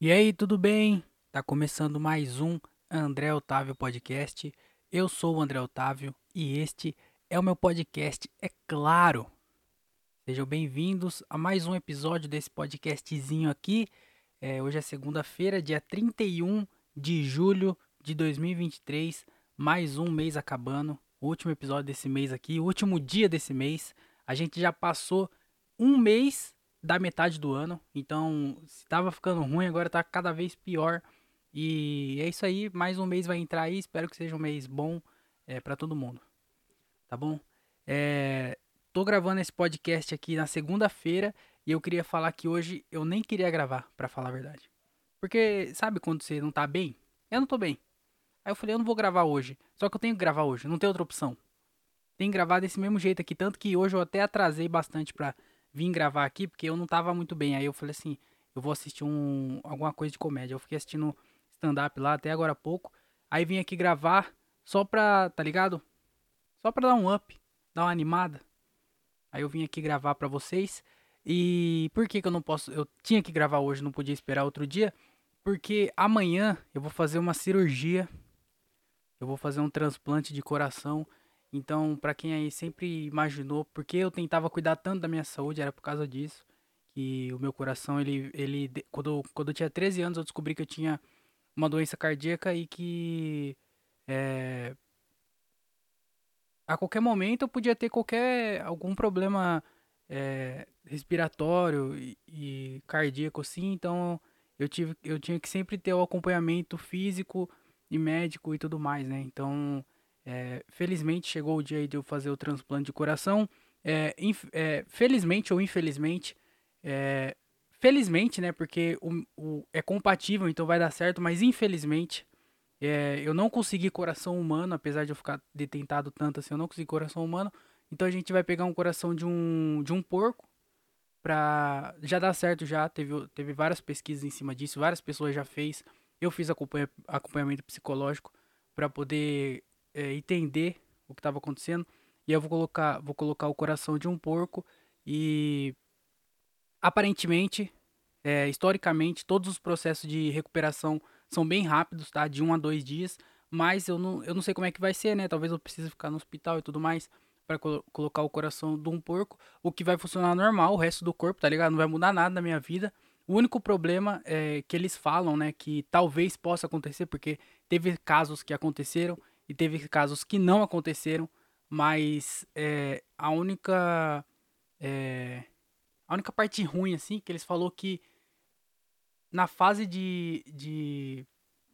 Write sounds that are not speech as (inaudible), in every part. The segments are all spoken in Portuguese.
E aí, tudo bem? Tá começando mais um André Otávio Podcast. Eu sou o André Otávio e este é o meu podcast, é claro. Sejam bem-vindos a mais um episódio desse podcastzinho aqui. É, hoje é segunda-feira, dia 31 de julho de 2023. Mais um mês acabando. O último episódio desse mês aqui, o último dia desse mês. A gente já passou um mês da metade do ano. Então, se tava ficando ruim, agora tá cada vez pior. E é isso aí, mais um mês vai entrar aí. Espero que seja um mês bom é, para todo mundo. Tá bom? É, tô gravando esse podcast aqui na segunda-feira e eu queria falar que hoje eu nem queria gravar, para falar a verdade. Porque, sabe quando você não tá bem? Eu não tô bem. Aí eu falei, eu não vou gravar hoje. Só que eu tenho que gravar hoje, não tem outra opção. Tem que gravar desse mesmo jeito aqui, tanto que hoje eu até atrasei bastante pra vim gravar aqui porque eu não tava muito bem. Aí eu falei assim, eu vou assistir um alguma coisa de comédia. Eu fiquei assistindo stand-up lá até agora há pouco. Aí vim aqui gravar só pra, tá ligado? Só pra dar um up, dar uma animada. Aí eu vim aqui gravar pra vocês. E por que que eu não posso, eu tinha que gravar hoje, não podia esperar outro dia? Porque amanhã eu vou fazer uma cirurgia. Eu vou fazer um transplante de coração então, para quem aí sempre imaginou porque eu tentava cuidar tanto da minha saúde, era por causa disso. Que o meu coração, ele. ele quando, quando eu tinha 13 anos, eu descobri que eu tinha uma doença cardíaca e que. É, a qualquer momento eu podia ter qualquer. algum problema é, respiratório e, e cardíaco, assim. Então, eu, tive, eu tinha que sempre ter o acompanhamento físico e médico e tudo mais, né? Então é, felizmente chegou o dia de eu fazer o transplante de coração. É, é, felizmente ou infelizmente, felizmente, né? Porque o, o, é compatível, então vai dar certo, mas infelizmente eu não consegui coração humano, apesar de eu ficar detentado tanto assim, eu não consegui coração humano. Então a gente vai pegar um coração de um, de um porco pra. Já dá certo já, teve, teve várias pesquisas em cima disso, várias pessoas já fez. Eu fiz acompanha, acompanhamento psicológico para poder é, entender o que estava acontecendo. E eu vou colocar, vou colocar o coração de um porco e aparentemente, é, historicamente, todos os processos de recuperação são bem rápidos, tá? De um a dois dias. Mas eu não, eu não sei como é que vai ser, né? Talvez eu precise ficar no hospital e tudo mais para colo colocar o coração de um porco, o que vai funcionar normal, o resto do corpo, tá ligado? Não vai mudar nada na minha vida. O único problema é que eles falam, né, que talvez possa acontecer, porque teve casos que aconteceram e teve casos que não aconteceram, mas é, a única é, a única parte ruim assim que eles falou que na fase de, de,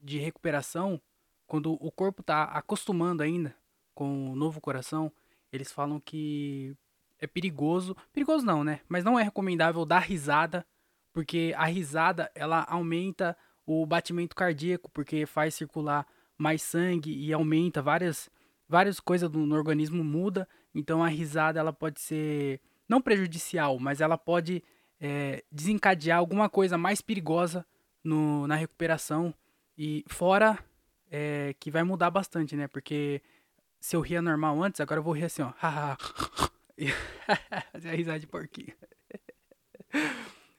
de recuperação, quando o corpo está acostumando ainda com o novo coração, eles falam que é perigoso, perigoso não, né? Mas não é recomendável dar risada, porque a risada ela aumenta o batimento cardíaco, porque faz circular mais sangue e aumenta várias várias coisas no, organismo muda. Então a risada ela pode ser não prejudicial, mas ela pode é, desencadear alguma coisa mais perigosa no, na recuperação e fora é, que vai mudar bastante, né? Porque se eu ria normal antes, agora eu vou rir assim, ó. (laughs) Fazer a risada de porquinho.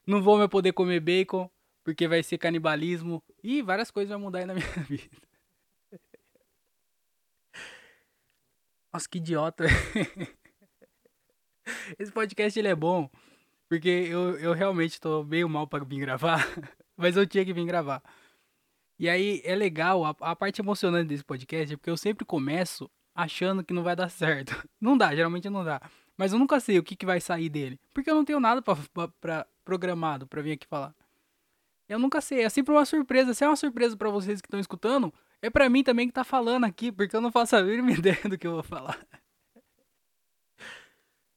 Não vou mais poder comer bacon, porque vai ser canibalismo. E várias coisas vão mudar aí na minha (laughs) vida. Nossa, que idiota. (laughs) Esse podcast ele é bom. Porque eu, eu realmente tô meio mal para vir gravar. (laughs) Mas eu tinha que vir gravar. E aí é legal, a, a parte emocionante desse podcast é porque eu sempre começo achando que não vai dar certo. (laughs) Não dá, geralmente não dá. Mas eu nunca sei o que, que vai sair dele. Porque eu não tenho nada pra programado para vir aqui falar. Eu nunca sei, é sempre uma surpresa. Se é uma surpresa para vocês que estão escutando, é pra mim também que tá falando aqui, porque eu não faço a mínima (laughs) ideia do que eu vou falar.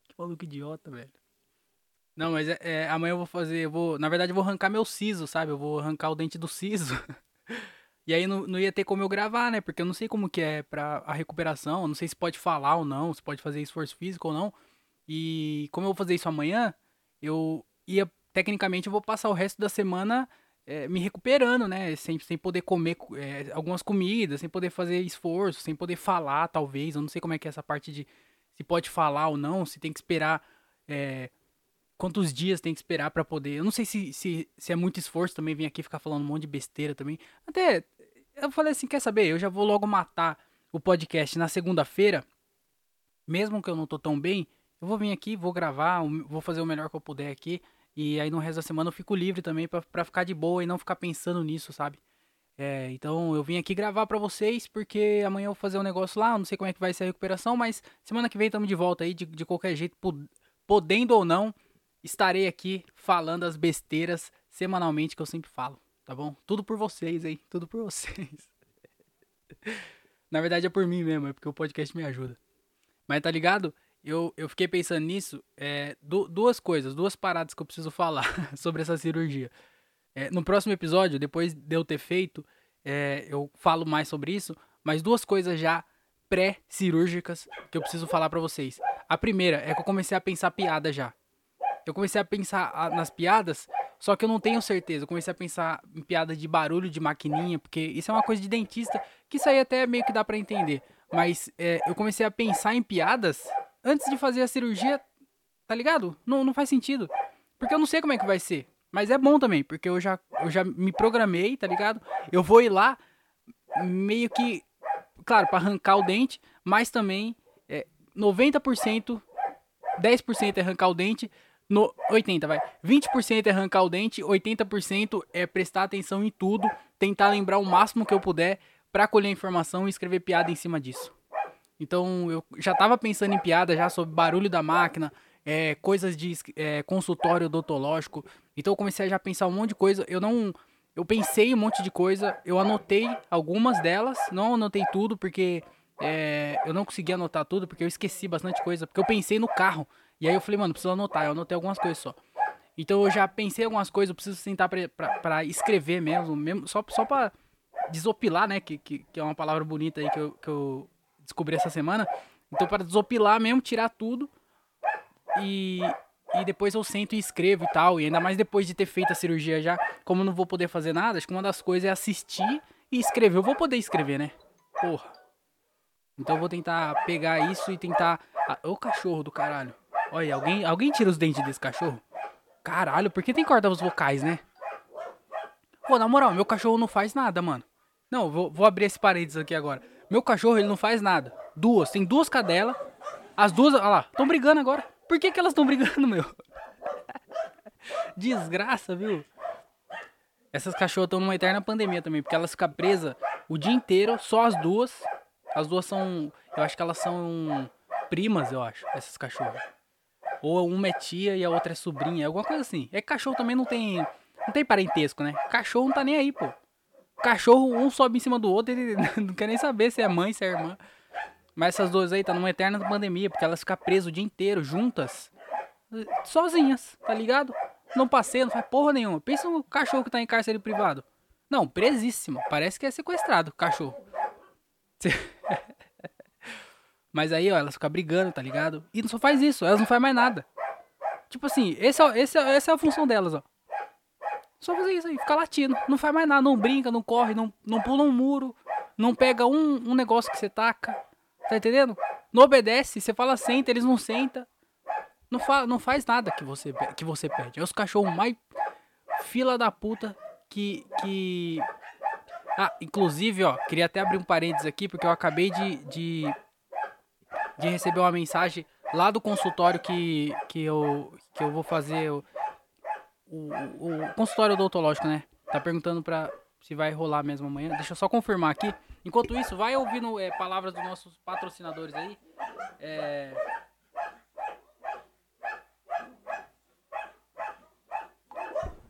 que maluco idiota, velho. Não, mas é, é, amanhã eu vou fazer, eu vou, na verdade eu vou arrancar meu siso, sabe? Eu vou arrancar o dente do siso. (laughs) e aí não, não ia ter como eu gravar, né? Porque eu não sei como que é pra a recuperação, não sei se pode falar ou não, se pode fazer esforço físico ou não. E como eu vou fazer isso amanhã, eu ia, tecnicamente eu vou passar o resto da semana é, me recuperando, né? Sem, sem poder comer é, algumas comidas, sem poder fazer esforço, sem poder falar, talvez. Eu não sei como é que é essa parte de se pode falar ou não, se tem que esperar é, quantos dias tem que esperar para poder. Eu não sei se, se, se é muito esforço também vir aqui ficar falando um monte de besteira também. Até eu falei assim, quer saber? Eu já vou logo matar o podcast na segunda-feira, mesmo que eu não tô tão bem, eu vou vir aqui, vou gravar, vou fazer o melhor que eu puder aqui. E aí no resto da semana eu fico livre também para ficar de boa e não ficar pensando nisso, sabe? É, então eu vim aqui gravar para vocês porque amanhã eu vou fazer um negócio lá, não sei como é que vai ser a recuperação, mas semana que vem estamos de volta aí, de, de qualquer jeito, podendo ou não, estarei aqui falando as besteiras semanalmente que eu sempre falo, tá bom? Tudo por vocês aí, tudo por vocês. (laughs) Na verdade é por mim mesmo, é porque o podcast me ajuda. Mas tá ligado? Eu, eu fiquei pensando nisso, é, du duas coisas, duas paradas que eu preciso falar (laughs) sobre essa cirurgia. É, no próximo episódio, depois de eu ter feito, é, eu falo mais sobre isso, mas duas coisas já pré-cirúrgicas que eu preciso falar para vocês. A primeira é que eu comecei a pensar piada já. Eu comecei a pensar nas piadas, só que eu não tenho certeza. Eu comecei a pensar em piada de barulho de maquininha, porque isso é uma coisa de dentista, que isso aí até meio que dá para entender. Mas é, eu comecei a pensar em piadas antes de fazer a cirurgia, tá ligado? Não, não faz sentido. Porque eu não sei como é que vai ser. Mas é bom também, porque eu já, eu já me programei, tá ligado? Eu vou ir lá meio que, claro, para arrancar o dente, mas também é, 90%, 10% é arrancar o dente, no 80, vai. 20% é arrancar o dente, 80% é prestar atenção em tudo, tentar lembrar o máximo que eu puder para colher informação e escrever piada em cima disso. Então eu já tava pensando em piada já sobre barulho da máquina, é, coisas de é, consultório odontológico. Então eu comecei a já pensar um monte de coisa. Eu não. Eu pensei um monte de coisa, eu anotei algumas delas, não anotei tudo porque é, eu não consegui anotar tudo, porque eu esqueci bastante coisa, porque eu pensei no carro. E aí eu falei, mano, preciso anotar, eu anotei algumas coisas só. Então eu já pensei algumas coisas, eu preciso sentar pra escrever mesmo, mesmo só, só pra desopilar, né? Que, que, que, é uma palavra bonita aí que eu, que eu descobri essa semana. Então, para desopilar mesmo, tirar tudo. E, e depois eu sento e escrevo e tal. E ainda mais depois de ter feito a cirurgia já, como não vou poder fazer nada, acho que uma das coisas é assistir e escrever. Eu vou poder escrever, né? Porra. Então eu vou tentar pegar isso e tentar. Ah, ô cachorro do caralho. Olha, alguém, alguém tira os dentes desse cachorro? Caralho, por que tem cordas vocais, né? Pô, na moral, meu cachorro não faz nada, mano. Não, vou, vou abrir esse parênteses aqui agora. Meu cachorro, ele não faz nada. Duas, tem duas cadelas. As duas, olha lá, estão brigando agora. Por que, que elas estão brigando, (laughs) meu? Desgraça, viu? Essas cachorras estão numa eterna pandemia também, porque elas ficam presas o dia inteiro, só as duas. As duas são. Eu acho que elas são primas, eu acho, essas cachorras. Ou uma é tia e a outra é sobrinha, alguma coisa assim. É que cachorro também não tem. Não tem parentesco, né? Cachorro não tá nem aí, pô. Cachorro, um sobe em cima do outro, ele (laughs) não quer nem saber se é mãe, se é irmã. Mas essas duas aí tá numa eterna pandemia, porque elas ficam presas o dia inteiro, juntas, sozinhas, tá ligado? Não passeia, não faz porra nenhuma. Pensa no cachorro que tá em cárcere privado. Não, presíssimo. Parece que é sequestrado, cachorro. (laughs) Mas aí, ó, elas ficam brigando, tá ligado? E não só faz isso, elas não fazem mais nada. Tipo assim, esse é, esse é, essa é a função delas, ó. Só fazer isso aí, ficar latindo. Não faz mais nada, não brinca, não corre, não, não pula um muro, não pega um, um negócio que você taca. Tá entendendo? Não obedece, você fala senta, eles não sentam. Não, fa não faz nada que você, que você pede. É os cachorros mais fila da puta que, que. Ah, inclusive, ó, queria até abrir um parênteses aqui, porque eu acabei de, de, de receber uma mensagem lá do consultório que, que, eu, que eu vou fazer o, o consultório odontológico, né? Tá perguntando pra se vai rolar mesmo amanhã. Deixa eu só confirmar aqui. Enquanto isso, vai ouvindo é, palavras dos nossos patrocinadores aí. É...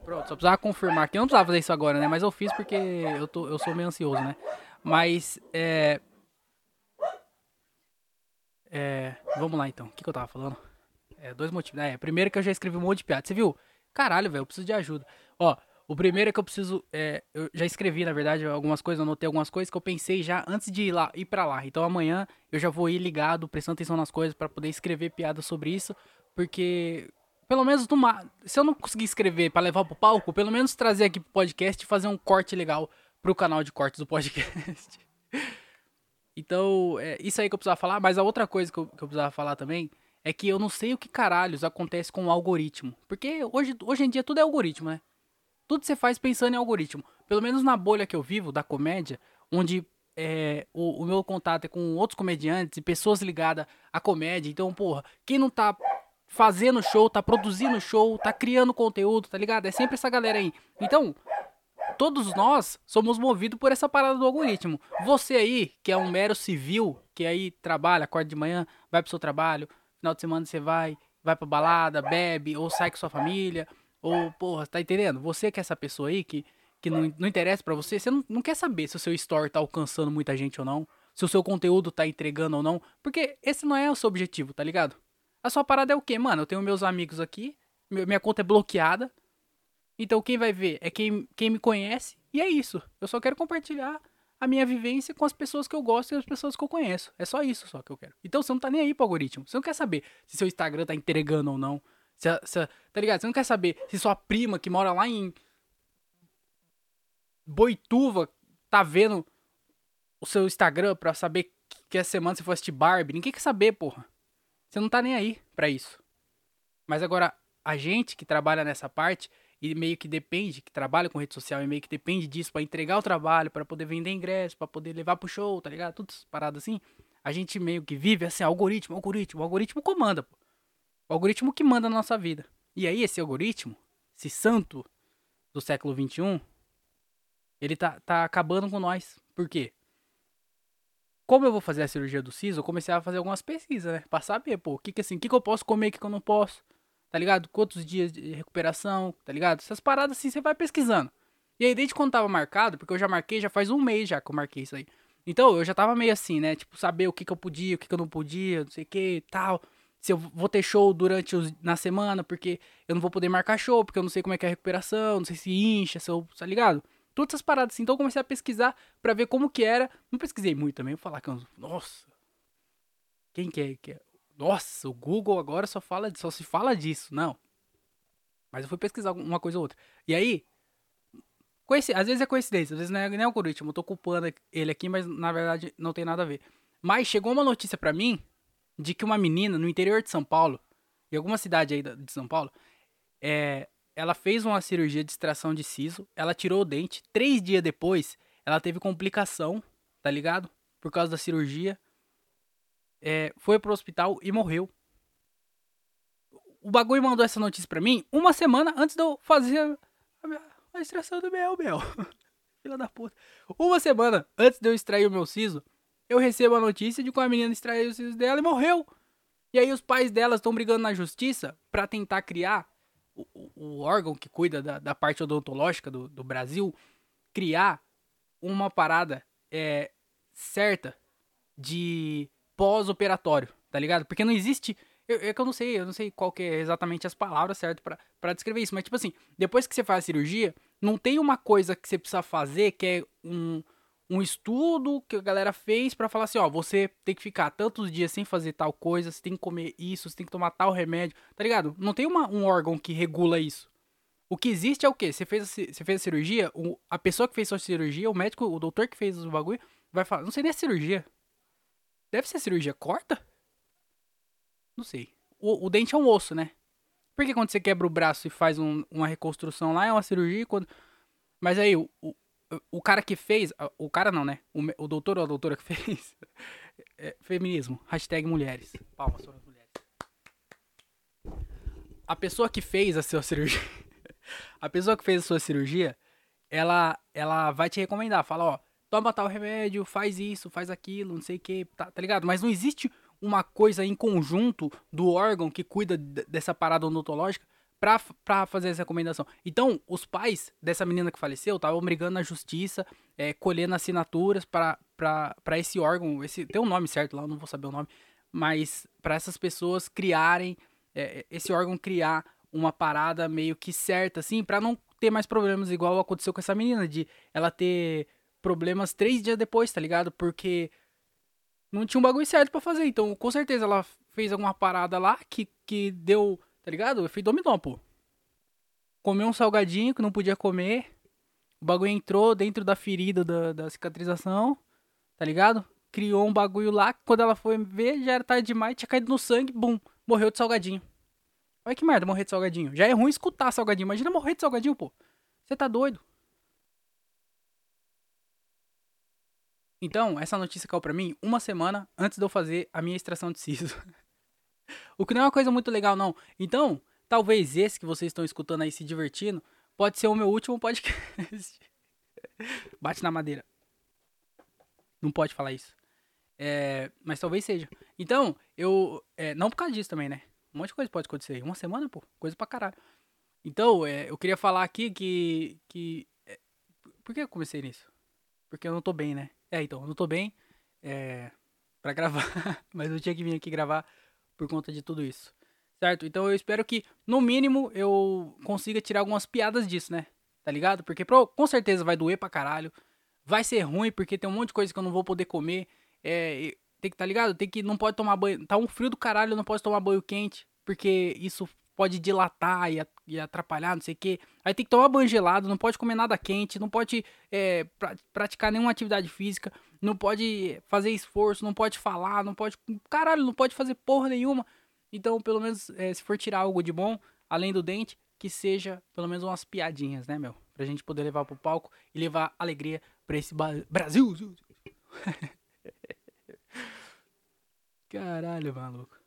Pronto, só precisava confirmar aqui. Eu não precisava fazer isso agora, né? Mas eu fiz porque eu, tô, eu sou meio ansioso, né? Mas, é... É... Vamos lá, então. O que, que eu tava falando? É, dois motivos. É, primeiro que eu já escrevi um monte de piada. Você viu? Caralho, velho, eu preciso de ajuda. Ó, o primeiro é que eu preciso. É, eu já escrevi, na verdade, algumas coisas, anotei algumas coisas que eu pensei já antes de ir lá, ir pra lá. Então amanhã eu já vou ir ligado, prestando atenção nas coisas para poder escrever piada sobre isso. Porque, pelo menos, numa, se eu não conseguir escrever para levar pro palco, pelo menos trazer aqui pro podcast e fazer um corte legal pro canal de cortes do podcast. (laughs) então, é isso aí que eu precisava falar. Mas a outra coisa que eu, que eu precisava falar também é que eu não sei o que caralhos acontece com o algoritmo. Porque hoje, hoje em dia tudo é algoritmo, né? Tudo você faz pensando em algoritmo. Pelo menos na bolha que eu vivo, da comédia, onde é, o, o, meu contato é com outros comediantes e pessoas ligadas à comédia. Então, porra, quem não tá fazendo show, tá produzindo show, tá criando conteúdo, tá ligado? É sempre essa galera aí. Então, todos nós somos movidos por essa parada do algoritmo. Você aí, que é um mero civil, que aí trabalha, acorda de manhã, vai pro seu trabalho, final de semana você vai, vai pra balada, bebe, ou sai com sua família, ou, porra, tá entendendo? Você que é essa pessoa aí que, que não, não interessa para você, você não, não quer saber se o seu story tá alcançando muita gente ou não, se o seu conteúdo tá entregando ou não, porque esse não é o seu objetivo, tá ligado? A sua parada é o quê? Mano, eu tenho meus amigos aqui, minha conta é bloqueada, então quem vai ver é quem, quem me conhece, e é isso. Eu só quero compartilhar a minha vivência com as pessoas que eu gosto e as pessoas que eu conheço. É só isso só que eu quero. Então você não tá nem aí pro algoritmo. Você não quer saber se seu Instagram tá entregando ou não. Se, se, tá ligado? Você não quer saber se sua prima que mora lá em Boituva tá vendo o seu Instagram pra saber que essa semana você foi assistir Barbie. Ninguém quer saber, porra. Você não tá nem aí pra isso. Mas agora, a gente que trabalha nessa parte, e meio que depende, que trabalha com rede social e meio que depende disso para entregar o trabalho, para poder vender ingresso, para poder levar pro show, tá ligado? Tudo parado assim. A gente meio que vive assim, algoritmo, algoritmo, algoritmo comanda, pô. O algoritmo que manda na nossa vida. E aí esse algoritmo, esse santo do século 21, ele tá, tá acabando com nós. Por quê? Como eu vou fazer a cirurgia do siso, eu comecei a fazer algumas pesquisas, né? Pra saber, pô, o que que assim, o que que eu posso comer, o que que eu não posso tá ligado? Quantos dias de recuperação, tá ligado? Essas paradas assim você vai pesquisando. E aí, desde quando tava marcado, porque eu já marquei, já faz um mês já que eu marquei isso aí. Então, eu já tava meio assim, né? Tipo, saber o que que eu podia, o que que eu não podia, não sei o que tal. Se eu vou ter show durante os, na semana, porque eu não vou poder marcar show, porque eu não sei como é que é a recuperação, não sei se incha, se eu, tá ligado? Todas essas paradas assim. Então, eu comecei a pesquisar para ver como que era. Não pesquisei muito também, vou falar que eu, nossa. Quem que é, que é? Nossa, o Google agora só fala só se fala disso. Não. Mas eu fui pesquisar uma coisa ou outra. E aí, às vezes é coincidência, às vezes não é nem algoritmo. Eu tô culpando ele aqui, mas na verdade não tem nada a ver. Mas chegou uma notícia para mim de que uma menina no interior de São Paulo, em alguma cidade aí de São Paulo, é, ela fez uma cirurgia de extração de siso, ela tirou o dente. Três dias depois, ela teve complicação, tá ligado? Por causa da cirurgia é, foi pro hospital e morreu. O bagulho mandou essa notícia pra mim uma semana antes de eu fazer a, minha, a extração do meu mel. (laughs) Filha da puta. Uma semana antes de eu extrair o meu siso, eu recebo a notícia de que uma menina extraiu o siso dela e morreu. E aí os pais delas estão brigando na justiça para tentar criar o, o, o, órgão que cuida da, da parte odontológica do, do Brasil, criar uma parada é, certa de pós-operatório, tá ligado? Porque não existe. Eu, é que eu não sei, eu não sei qual que é exatamente as palavras certas para descrever isso, mas tipo assim, depois que você faz a cirurgia, não tem uma coisa que você precisa fazer que é um, um estudo que a galera fez para falar assim, ó, você tem que ficar tantos dias sem fazer tal coisa, você tem que comer isso, você tem que tomar tal remédio, tá ligado? Não tem uma, um órgão que regula isso. O que existe é o quê? Você fez a, você fez a cirurgia, o, a pessoa que fez a cirurgia, o médico, o doutor que fez o bagulho, vai falar, não sei nem a cirurgia, Deve ser cirurgia corta? Não sei. O, o, dente é um osso, né? Porque quando você quebra o braço e faz um, uma reconstrução lá, é uma cirurgia. Quando... Mas aí, o, o, o cara que fez. O cara não, né? O, o doutor ou a doutora que (laughs) fez. É, feminismo. Hashtag mulheres. Palmas para as mulheres. A pessoa que fez a sua cirurgia. (laughs) a pessoa que fez a sua cirurgia, ela, ela vai te recomendar. Fala, ó toma tal remédio, faz isso, faz aquilo, não sei o que, tá, tá ligado? Mas não existe uma coisa em conjunto do órgão que cuida dessa parada odontológica pra, pra fazer essa recomendação. Então, os pais dessa menina que faleceu estavam brigando na justiça, é, colhendo assinaturas para esse órgão, esse tem um nome certo lá, eu não vou saber o nome, mas para essas pessoas criarem, é, esse órgão criar uma parada meio que certa, assim, para não ter mais problemas igual aconteceu com essa menina, de ela ter problemas três dias depois, tá ligado? Porque não tinha um bagulho certo para fazer. Então, com certeza, ela fez alguma parada lá que, que deu, tá ligado? Efeito dominó, pô. Comeu um salgadinho que não podia comer. O bagulho entrou dentro da ferida da, da cicatrização, tá ligado? Criou um bagulho lá que quando ela foi ver já era tarde demais, tinha caído no sangue, bum. morreu de salgadinho. Olha que merda morrer de salgadinho. Já é ruim escutar salgadinho. Imagina morrer de salgadinho, pô. Você tá doido? Então, essa notícia caiu pra mim uma semana antes de eu fazer a minha extração de siso. (laughs) o que não é uma coisa muito legal, não. Então, talvez esse que vocês estão escutando aí se divertindo, pode ser o meu último podcast. (laughs) Bate na madeira. Não pode falar isso. É, mas talvez seja. Então, eu. É, não por causa disso também, né? Um monte de coisa pode acontecer. Uma semana, pô. Coisa pra caralho. Então, é, eu queria falar aqui que. que é, por que eu comecei nisso? Porque eu não tô bem, né? É, então, eu não tô bem. É, pra gravar. (laughs) mas eu tinha que vir aqui gravar por conta de tudo isso. Certo? Então eu espero que, no mínimo, eu consiga tirar algumas piadas disso, né? Tá ligado? Porque pro, com certeza vai doer pra caralho. Vai ser ruim, porque tem um monte de coisa que eu não vou poder comer. É, tem que, tá ligado? Tem que, não pode tomar banho. Tá um frio do caralho, não pode tomar banho quente. Porque isso pode dilatar e, e atrapalhar, não sei o que. Aí tem que tomar banho gelado, não pode comer nada quente, não pode é, pra, praticar nenhuma atividade física, não pode fazer esforço, não pode falar, não pode. Caralho, não pode fazer porra nenhuma. Então, pelo menos, é, se for tirar algo de bom, além do dente, que seja pelo menos umas piadinhas, né, meu? Pra gente poder levar pro palco e levar alegria pra esse Brasil. (laughs) Caralho, maluco.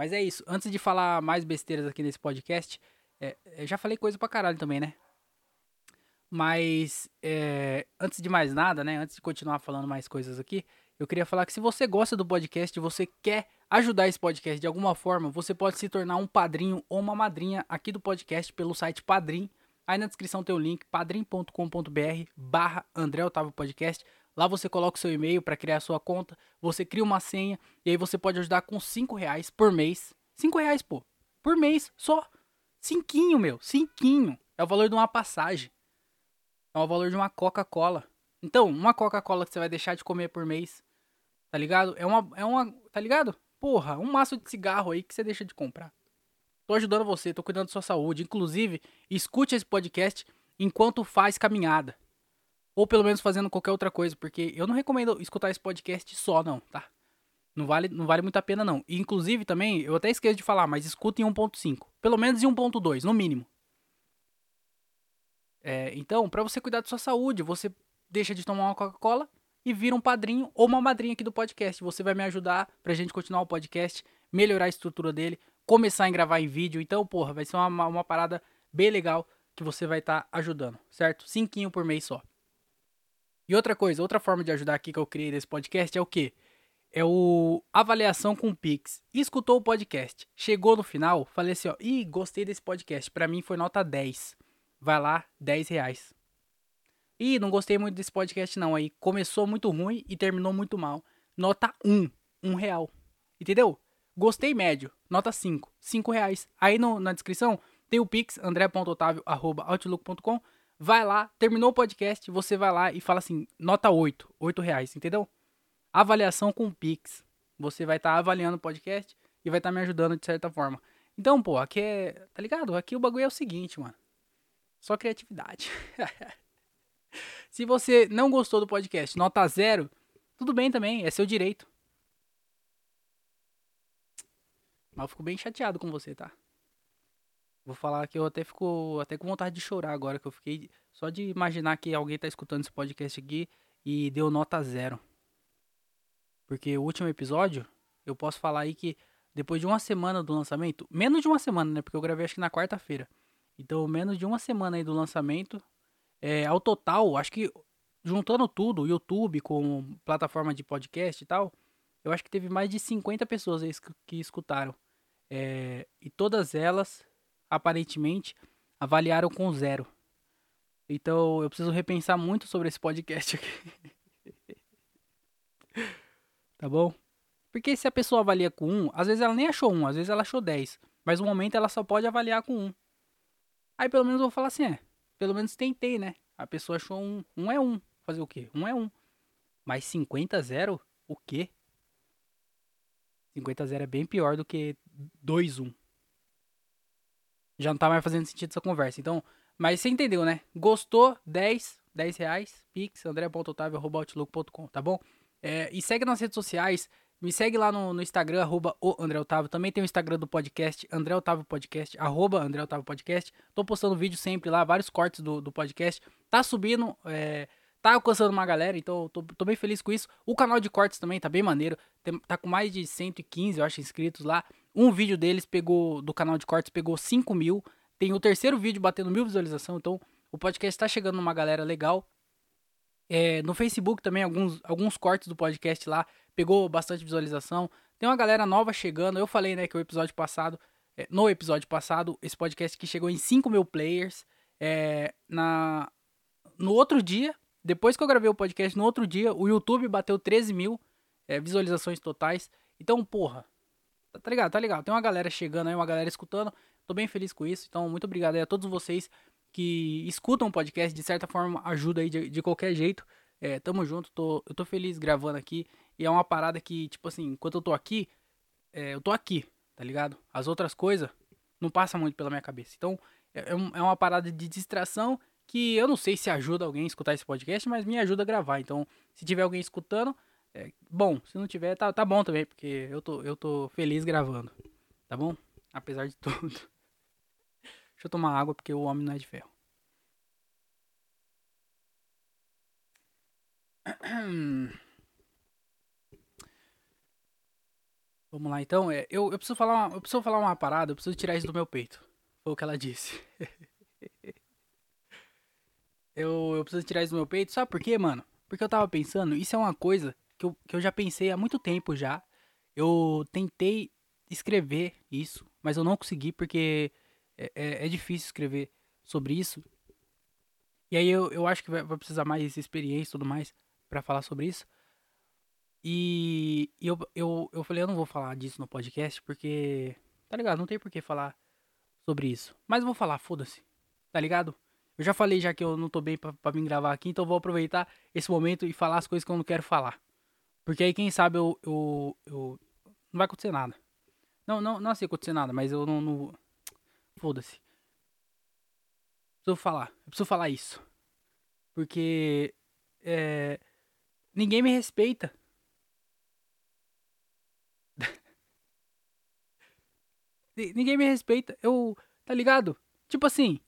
Mas é isso. Antes de falar mais besteiras aqui nesse podcast, é, eu já falei coisa pra caralho também, né? Mas, é, antes de mais nada, né? Antes de continuar falando mais coisas aqui, eu queria falar que se você gosta do podcast, você quer ajudar esse podcast de alguma forma, você pode se tornar um padrinho ou uma madrinha aqui do podcast pelo site Padrim. Aí na descrição tem o link padrim.com.br barra André Otávio Podcast. Lá você coloca o seu e-mail para criar a sua conta, você cria uma senha e aí você pode ajudar com 5 reais por mês. 5 reais, pô. Por mês, só. Cinquinho, meu. Cinquinho. É o valor de uma passagem. É o valor de uma Coca-Cola. Então, uma Coca-Cola que você vai deixar de comer por mês Tá ligado? É uma, é uma. Tá ligado? Porra, um maço de cigarro aí que você deixa de comprar. Tô ajudando você, tô cuidando da sua saúde. Inclusive, escute esse podcast enquanto faz caminhada. Ou pelo menos fazendo qualquer outra coisa, porque eu não recomendo escutar esse podcast só, não, tá? Não vale, não vale muito a pena, não. E, inclusive, também, eu até esqueço de falar, mas escuta em 1.5. Pelo menos em 1.2, no mínimo. É, então, para você cuidar da sua saúde, você deixa de tomar uma Coca-Cola e vira um padrinho ou uma madrinha aqui do podcast. Você vai me ajudar pra gente continuar o podcast, melhorar a estrutura dele, começar a gravar em vídeo. Então, porra, vai ser uma, uma parada bem legal que você vai estar tá ajudando, certo? Cinquinho por mês só. E outra coisa, outra forma de ajudar aqui que eu criei nesse podcast é o quê? É o avaliação com Pix. Escutou o podcast, chegou no final, falei assim, ó, ih, gostei desse podcast. Para mim foi nota 10. Vai lá, 10 reais. Ih, não gostei muito desse podcast não. Aí começou muito ruim e terminou muito mal. Nota 1, 1 real. Entendeu? Gostei médio, nota 5, 5 reais. Aí no, na descrição tem o pix, andré.otavio.outlook.com. Vai lá, terminou o podcast, você vai lá e fala assim, nota 8, 8 reais, entendeu? Avaliação com pix. Você vai estar tá avaliando o podcast e vai estar tá me ajudando de certa forma. Então, pô, aqui é. Tá ligado? Aqui o bagulho é o seguinte, mano. Só criatividade. (laughs) Se você não gostou do podcast, nota zero, tudo bem também, é seu direito. Mas eu fico bem chateado com você, tá? Vou falar que eu até fico até com vontade de chorar agora, que eu fiquei só de imaginar que alguém tá escutando esse podcast aqui e deu nota zero. Porque o último episódio, eu posso falar aí que depois de uma semana do lançamento, menos de uma semana, né? Porque eu gravei acho que na quarta-feira. Então, menos de uma semana aí do lançamento, é, ao total, acho que juntando tudo, YouTube com plataforma de podcast e tal, eu acho que teve mais de 50 pessoas aí que escutaram. É, e todas elas, aparentemente, avaliaram com zero. Então eu preciso repensar muito sobre esse podcast aqui. (laughs) tá bom? Porque se a pessoa avalia com um, às vezes ela nem achou um, às vezes ela achou 10. Mas no momento ela só pode avaliar com um. Aí pelo menos eu vou falar assim, é, pelo menos tentei, né? A pessoa achou um. Um é um. Fazer o quê? Um é um. Mas 50 a 0? O quê? 50 a 0 é bem pior do que 2 1. Já não tá mais fazendo sentido essa conversa. Então, mas você entendeu, né? Gostou? 10, 10 reais. Pix, andré.otavio.outlook.com, tá bom? É, e segue nas redes sociais. Me segue lá no, no Instagram, arroba o André Otávio. Também tem o Instagram do podcast, André Otávio Podcast, arroba André Otávio Podcast. Tô postando vídeo sempre lá, vários cortes do, do podcast. Tá subindo, é, tá alcançando uma galera, então tô, tô bem feliz com isso. O canal de cortes também tá bem maneiro. Tem, tá com mais de 115, eu acho, inscritos lá. Um vídeo deles pegou, do canal de cortes, pegou 5 mil. Tem o terceiro vídeo batendo mil visualizações, então o podcast tá chegando numa galera legal. É, no Facebook também, alguns, alguns cortes do podcast lá pegou bastante visualização. Tem uma galera nova chegando. Eu falei, né, que o episódio passado, é, no episódio passado, esse podcast que chegou em 5 mil players. É, na, no outro dia, depois que eu gravei o podcast, no outro dia, o YouTube bateu 13 mil é, visualizações totais. Então, porra, tá, ligado? Tá ligado? Tem uma galera chegando aí, uma galera escutando. Tô bem feliz com isso. Então, muito obrigado aí a todos vocês que escutam o podcast, de certa forma ajuda aí de, de qualquer jeito. É, tamo junto, tô, eu tô feliz gravando aqui. E é uma parada que, tipo assim, enquanto eu tô aqui, é, eu tô aqui, tá ligado? As outras coisas não passam muito pela minha cabeça. Então, é, é, é uma parada de distração que eu não sei se ajuda alguém a escutar esse podcast, mas me ajuda a gravar. Então, se tiver alguém escutando, é, bom. Se não tiver, tá, tá bom também, porque eu tô, eu tô feliz gravando. Tá bom? Apesar de (laughs) tudo. Deixa eu tomar água porque o homem não é de ferro. (clears throat) Vamos lá então. É, eu, eu, preciso falar uma, eu preciso falar uma parada, eu preciso tirar isso do meu peito. Foi o que ela disse. (laughs) eu, eu preciso tirar isso do meu peito. Sabe por quê, mano? Porque eu tava pensando, isso é uma coisa que eu, que eu já pensei há muito tempo já. Eu tentei escrever isso, mas eu não consegui porque é, é, é difícil escrever sobre isso. E aí eu, eu acho que vai, vai precisar mais experiência e tudo mais para falar sobre isso. E, e eu, eu, eu falei, eu não vou falar disso no podcast porque, tá ligado? Não tem por que falar sobre isso. Mas eu vou falar, foda-se, tá ligado? Eu já falei já que eu não tô bem pra, pra me gravar aqui, então vou aproveitar esse momento e falar as coisas que eu não quero falar. Porque aí, quem sabe, eu, eu, eu não vai acontecer nada. Não, não, não assim acontecer nada, mas eu não, não Foda-se. Preciso falar. Eu preciso falar isso. Porque. É, ninguém me respeita. (laughs) ninguém me respeita. Eu. Tá ligado? Tipo assim.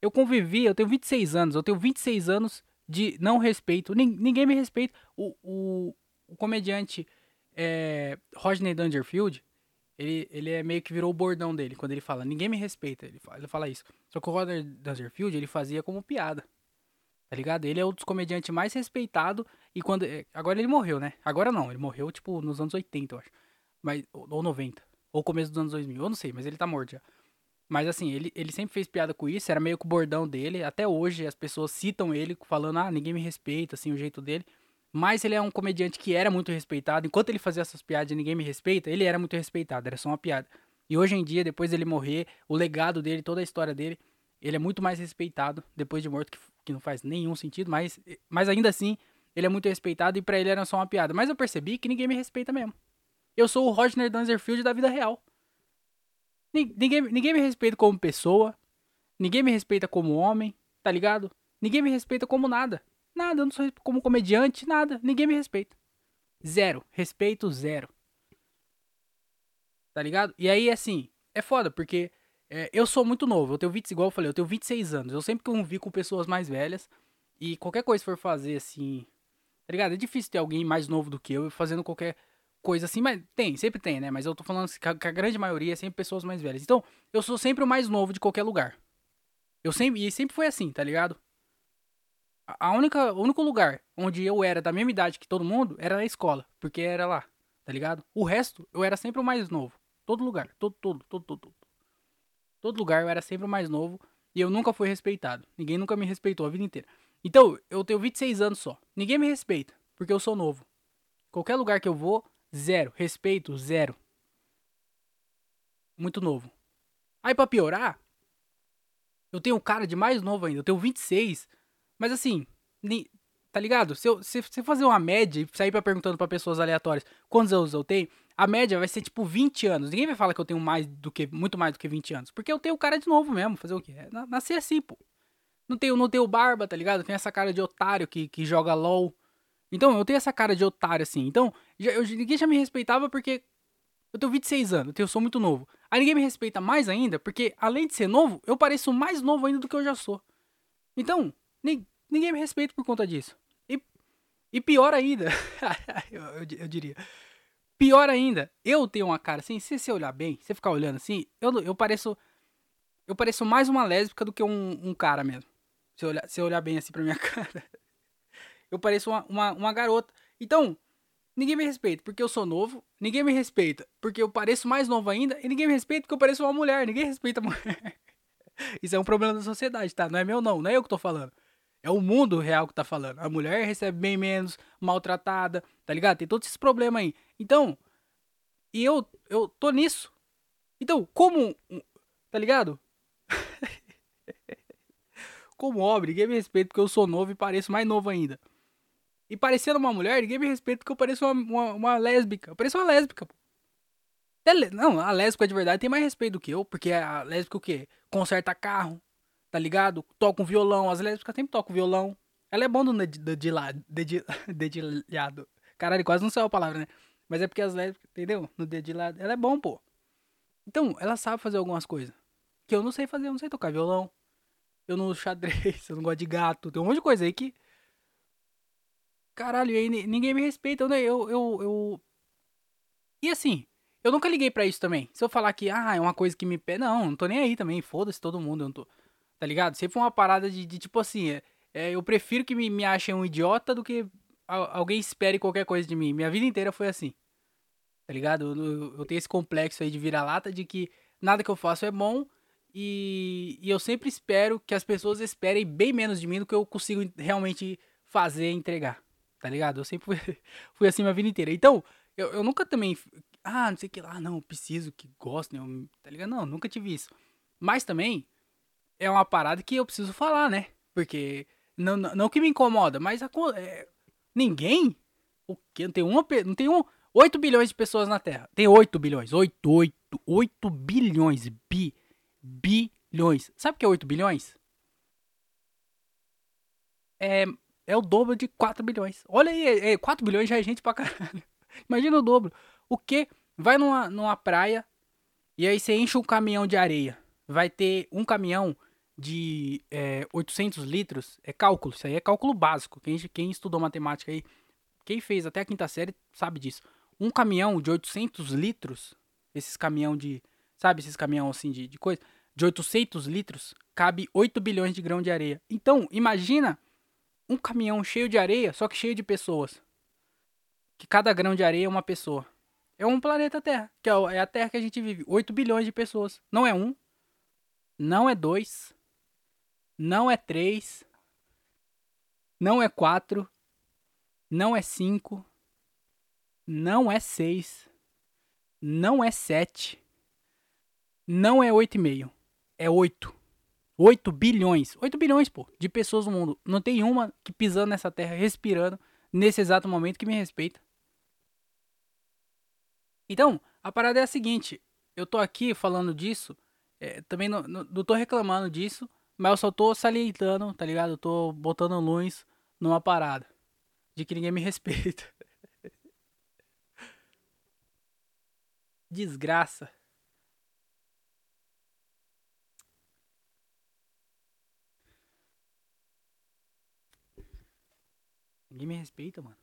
Eu convivi, eu tenho 26 anos. Eu tenho 26 anos de não respeito. ninguém me respeita. O, o, o comediante é, Rodney Dangerfield ele, ele é meio que virou o bordão dele quando ele fala, ninguém me respeita. Ele fala, ele fala isso. Só que o Rodney Dangerfield, ele fazia como piada. Tá ligado? Ele é um dos comediantes mais respeitados. E quando. É, agora ele morreu, né? Agora não, ele morreu, tipo, nos anos 80, eu acho. Mas, ou 90. Ou começo dos anos 2000. Eu não sei, mas ele tá morto já. Mas assim, ele, ele sempre fez piada com isso, era meio que o bordão dele. Até hoje as pessoas citam ele falando, ah, ninguém me respeita, assim, o jeito dele. Mas ele é um comediante que era muito respeitado. Enquanto ele fazia essas piadas e ninguém me respeita, ele era muito respeitado, era só uma piada. E hoje em dia, depois dele morrer, o legado dele, toda a história dele, ele é muito mais respeitado depois de morto, que, que não faz nenhum sentido, mas, mas ainda assim, ele é muito respeitado e para ele era só uma piada. Mas eu percebi que ninguém me respeita mesmo. Eu sou o Rodney Dangerfield da vida real. Ninguém, ninguém me respeita como pessoa, ninguém me respeita como homem, tá ligado? Ninguém me respeita como nada. Nada, eu não sou como comediante, nada. Ninguém me respeita. Zero. Respeito zero. Tá ligado? E aí, assim, é foda, porque é, eu sou muito novo. Eu tenho 20, igual eu falei, eu tenho 26 anos. Eu sempre convivi com pessoas mais velhas. E qualquer coisa for fazer, assim. Tá ligado? É difícil ter alguém mais novo do que eu fazendo qualquer coisa assim, mas tem, sempre tem, né? Mas eu tô falando que, a, que a grande maioria é sempre pessoas mais velhas. Então, eu sou sempre o mais novo de qualquer lugar. Eu sempre, e sempre foi assim, tá ligado? A única, o único lugar onde eu era da mesma idade que todo mundo era na escola, porque era lá, tá ligado? O resto, eu era sempre o mais novo. Todo lugar, todo, todo, todo, todo, todo. Lugar eu era sempre o mais novo e eu nunca fui respeitado. Ninguém nunca me respeitou a vida inteira. Então, eu tenho 26 anos só. Ninguém me respeita, porque eu sou novo. Qualquer lugar que eu vou, zero. Respeito, zero. Muito novo. Aí, pra piorar, eu tenho um cara de mais novo ainda. Eu tenho 26 mas assim, tá ligado? Se se fazer uma média e sair pra perguntando para pessoas aleatórias quantos anos eu tenho, a média vai ser tipo 20 anos. Ninguém vai falar que eu tenho mais do que, muito mais do que 20 anos. Porque eu tenho cara de novo mesmo. Fazer o quê? É, nasci assim, pô. Não tenho, não tenho barba, tá ligado? Tem essa cara de otário que, que joga LOL. Então, eu tenho essa cara de otário, assim. Então, já, eu, ninguém já me respeitava porque eu tenho 26 anos, eu sou muito novo. Aí ninguém me respeita mais ainda, porque além de ser novo, eu pareço mais novo ainda do que eu já sou. Então, ninguém me respeita por conta disso. E, e pior ainda, (laughs) eu, eu, eu, diria, pior ainda, eu tenho uma cara assim, se você olhar bem, você ficar olhando assim, eu, eu pareço eu pareço mais uma lésbica do que um, um cara mesmo. Se eu, olhar, se eu olhar bem assim pra minha (laughs) cara. Eu pareço uma, uma, uma garota. Então, ninguém me respeita porque eu sou novo, ninguém me respeita porque eu pareço mais novo ainda, e ninguém me respeita porque eu pareço uma mulher, ninguém respeita a mulher. (laughs) Isso é um problema da sociedade, tá? Não é meu não, não é eu que tô falando. É o mundo real que tá falando. A mulher recebe bem menos, maltratada, tá ligado? Tem todos esses problemas aí. Então, e eu eu tô nisso. Então, como, tá ligado? (laughs) como homem, ninguém me respeita porque eu sou novo e pareço mais novo ainda. E parecendo uma mulher, ninguém me respeita porque eu pareço uma, uma, uma lésbica. Eu pareço uma lésbica, pô. Não, a lésbica de verdade tem mais respeito do que eu, porque a lésbica o quê? Conserta carro, tá ligado? Toca um violão, as lésbicas sempre tocam violão. Ela é bom no dedilhado. (laughs) dedilhado. Caralho, quase não saiu a palavra, né? Mas é porque as lésbicas, entendeu? No dedilhado. Ela é bom, pô. Então, ela sabe fazer algumas coisas. Que eu não sei fazer, eu não sei tocar violão. Eu não xadrez, (laughs) eu não gosto de gato. Tem um monte de coisa aí que Caralho, aí ninguém me respeita, né? Eu, eu, eu. E assim, eu nunca liguei para isso também. Se eu falar que, ah, é uma coisa que me. Não, não tô nem aí também. Foda-se todo mundo. Eu não tô. Tá ligado? Sempre uma parada de, de tipo assim. É, é, eu prefiro que me, me achem um idiota do que alguém espere qualquer coisa de mim. Minha vida inteira foi assim. Tá ligado? Eu, eu tenho esse complexo aí de vira-lata de que nada que eu faço é bom. E, e eu sempre espero que as pessoas esperem bem menos de mim do que eu consigo realmente fazer e entregar tá ligado? Eu sempre fui, (laughs) fui assim a vida inteira. Então, eu, eu nunca também. Ah, não sei o que lá, não, preciso que gostem, eu, tá ligado? Não, nunca tive isso. Mas também é uma parada que eu preciso falar, né? Porque. Não, não, não que me incomoda, mas a, é, ninguém. O quê? Não tem uma. Não tem um. 8 bilhões de pessoas na Terra. Tem 8 bilhões. 8, 8, 8 bilhões. Bi. Bilhões. Sabe o que é 8 bilhões? É é o dobro de 4 bilhões. Olha aí, é, 4 bilhões já é gente pra caralho. (laughs) Imagina o dobro. O que? Vai numa, numa praia e aí você enche um caminhão de areia. Vai ter um caminhão de é, 800 litros. É cálculo, isso aí é cálculo básico. Quem, quem estudou matemática aí, quem fez até a quinta série sabe disso. Um caminhão de 800 litros, esses caminhão de, sabe, esses caminhão assim de, de coisa, de 800 litros, cabe 8 bilhões de grão de areia. Então, imagina um caminhão cheio de areia, só que cheio de pessoas. Que cada grão de areia é uma pessoa. É um planeta Terra, que é, é a Terra que a gente vive. 8 bilhões de pessoas. Não é um, não é dois, não é três, não é quatro, não é cinco, não é seis, não é sete, não é oito e meio, é oito. 8 bilhões, 8 bilhões, pô, de pessoas no mundo. Não tem uma que pisando nessa terra, respirando, nesse exato momento que me respeita. Então, a parada é a seguinte: eu tô aqui falando disso, é, também não, não, não tô reclamando disso, mas eu só tô salientando, tá ligado? Eu tô botando luz numa parada de que ninguém me (laughs) respeita. Desgraça. Ninguém me respeita, mano.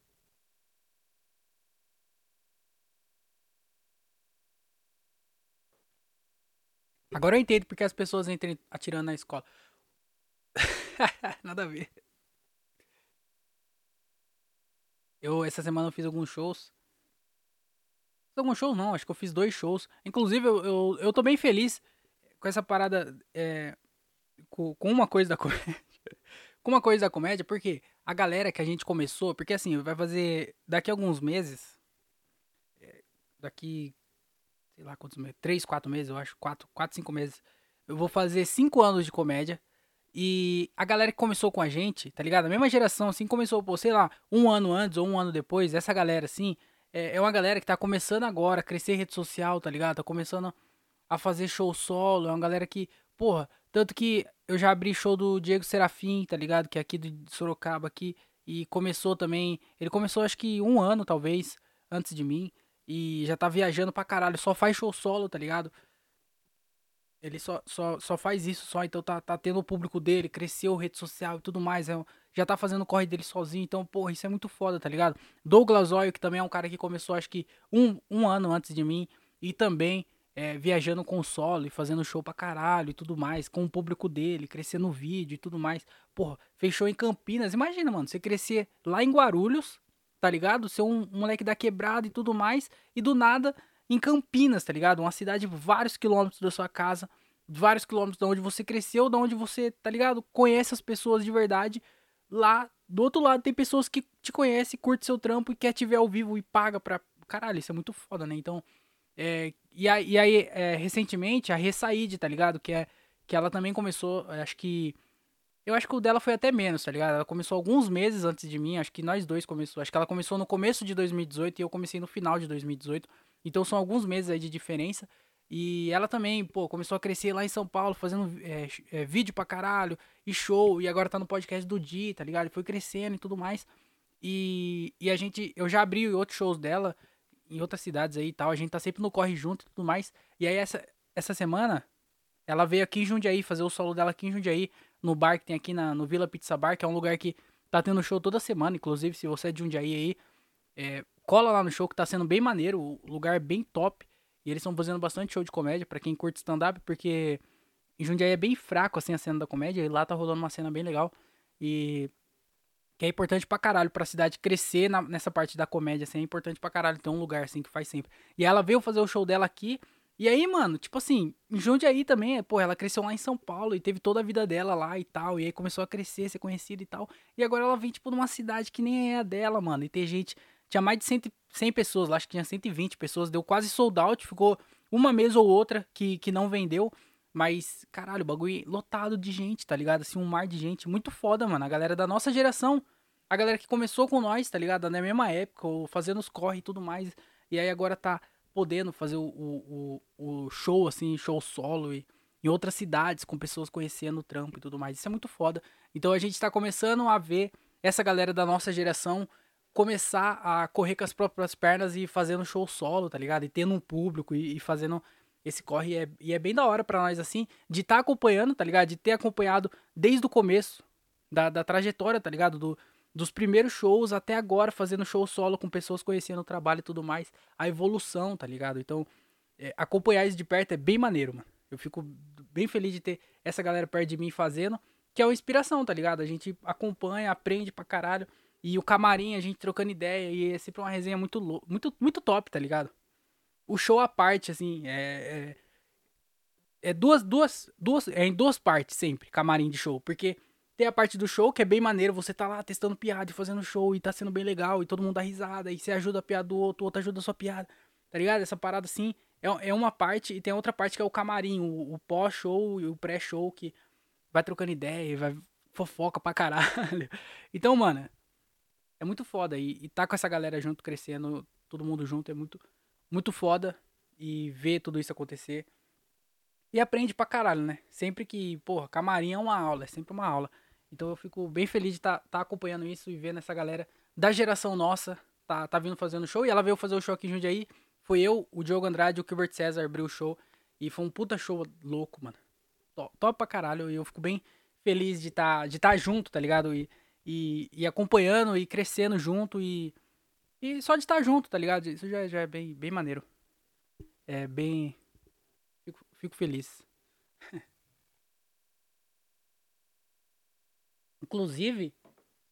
Agora eu entendo porque as pessoas entram atirando na escola. (laughs) Nada a ver. Eu, essa semana eu fiz alguns shows. Fiz alguns shows não, acho que eu fiz dois shows. Inclusive, eu, eu, eu tô bem feliz com essa parada. É, com, com uma coisa da (laughs) comédia. com uma coisa da comédia, porque a galera que a gente começou, porque assim, vai fazer daqui a alguns meses, é, daqui, sei lá quantos meses, 3, 4 meses, eu acho, 4, 4 5 meses, eu vou fazer 5 anos de comédia. E a galera que começou com a gente, tá ligado? A mesma geração, assim, começou, pô, sei lá, um ano antes ou um ano depois, essa galera, assim, é, é uma galera que tá começando agora a crescer rede social, tá ligado? Tá começando a fazer show solo, é uma galera que, porra, tanto que eu já abri show do Diego Serafim, tá ligado? Que é aqui de Sorocaba aqui. e começou também. Ele começou acho que um ano, talvez, antes de mim. E já tá viajando pra caralho. Só faz show solo, tá ligado? Ele só, só, só faz isso só, então tá, tá tendo o público dele, cresceu rede social e tudo mais. É, já tá fazendo o corre dele sozinho, então, porra, isso é muito foda, tá ligado? Douglas Oil, que também é um cara que começou acho que um, um ano antes de mim, e também é, viajando com solo e fazendo show pra caralho e tudo mais, com o público dele, crescendo no vídeo e tudo mais. Porra, fechou em Campinas. Imagina, mano, você crescer lá em Guarulhos, tá ligado? Ser um, um moleque da quebrada e tudo mais, e do nada em Campinas, tá ligado? Uma cidade vários quilômetros da sua casa, vários quilômetros de onde você cresceu, de onde você, tá ligado? Conhece as pessoas de verdade. Lá do outro lado tem pessoas que te conhecem, curte seu trampo e quer te ver ao vivo e paga pra. Caralho, isso é muito foda, né? Então. É, e, aí, e aí é, recentemente, a Ressaíde, tá ligado? Que, é, que ela também começou, acho que. Eu acho que o dela foi até menos, tá ligado? Ela começou alguns meses antes de mim, acho que nós dois começou. Acho que ela começou no começo de 2018 e eu comecei no final de 2018. Então são alguns meses aí de diferença. E ela também, pô, começou a crescer lá em São Paulo, fazendo é, é, vídeo pra caralho, e show, e agora tá no podcast do Di, tá ligado? Foi crescendo e tudo mais. E, e a gente, eu já abri outros shows dela em outras cidades aí e tal, a gente tá sempre no corre junto e tudo mais. E aí essa, essa semana, ela veio aqui em Jundiaí, fazer o solo dela aqui em Jundiaí, no bar que tem aqui na, no Vila Pizza Bar, que é um lugar que tá tendo show toda semana, inclusive se você é de Jundiaí aí, é, cola lá no show que tá sendo bem maneiro, o lugar bem top. E eles estão fazendo bastante show de comédia para quem curte stand-up, porque em Jundiaí é bem fraco assim a cena da comédia, e lá tá rolando uma cena bem legal. E que é importante pra caralho pra cidade crescer na, nessa parte da comédia, assim, é importante pra caralho ter um lugar assim que faz sempre. E ela veio fazer o show dela aqui, e aí, mano, tipo assim, em Jundiaí também, pô, ela cresceu lá em São Paulo e teve toda a vida dela lá e tal, e aí começou a crescer, ser conhecida e tal. E agora ela vem, tipo, numa cidade que nem é a dela, mano, e tem gente tinha mais de 100, 100 pessoas lá, acho que tinha 120 pessoas, deu quase sold out, ficou uma mesa ou outra que, que não vendeu. Mas, caralho, o bagulho lotado de gente, tá ligado? Assim, um mar de gente. Muito foda, mano. A galera da nossa geração. A galera que começou com nós, tá ligado? Na mesma época, ou fazendo os corre e tudo mais. E aí agora tá podendo fazer o, o, o, show, assim, show solo e em outras cidades, com pessoas conhecendo o trampo e tudo mais. Isso é muito foda. Então a gente tá começando a ver essa galera da nossa geração começar a correr com as próprias pernas e fazendo show solo, tá ligado? E tendo um público e, e fazendo esse corre. E é, e é bem da hora para nós, assim, de estar tá acompanhando, tá ligado? De ter acompanhado desde o começo da, da trajetória, tá ligado? Do, dos primeiros shows até agora, fazendo show solo com pessoas conhecendo o trabalho e tudo mais. A evolução, tá ligado? Então, é, acompanhar isso de perto é bem maneiro, mano. Eu fico bem feliz de ter essa galera perto de mim fazendo, que é uma inspiração, tá ligado? A gente acompanha, aprende pra caralho. E o camarim, a gente trocando ideia, e é sempre uma resenha muito, muito, muito top, tá ligado? O show à parte, assim, é, é, é duas, duas, duas, é em duas partes sempre, camarim de show, porque tem a parte do show que é bem maneiro, você tá lá testando piada e fazendo show e tá sendo bem legal e todo mundo dá risada e você ajuda a piada do outro, o outro ajuda a sua piada, tá ligado? Essa parada assim é, é uma parte e tem outra parte que é o camarim, o, o pós-show e o pré-show que vai trocando ideia e vai fofoca pra caralho. (laughs) Então, mano, é muito foda. E, e tá com essa galera junto, crescendo, todo mundo junto, é muito, muito foda. E ver tudo isso acontecer. E aprende pra caralho, né? Sempre que, porra, camarim é uma aula, é sempre uma aula. Então eu fico bem feliz de estar tá, tá acompanhando isso e vendo essa galera da geração nossa tá, tá vindo fazendo show. E ela veio fazer o show aqui em Jundiaí. Foi eu, o Diogo Andrade o Gilbert César abriu o show. E foi um puta show louco, mano. Top, top pra caralho. E eu fico bem feliz de estar tá, de tá junto, tá ligado? E e, e acompanhando e crescendo junto e, e só de estar junto, tá ligado? Isso já, já é bem, bem maneiro. É bem. Fico, fico feliz. (laughs) Inclusive,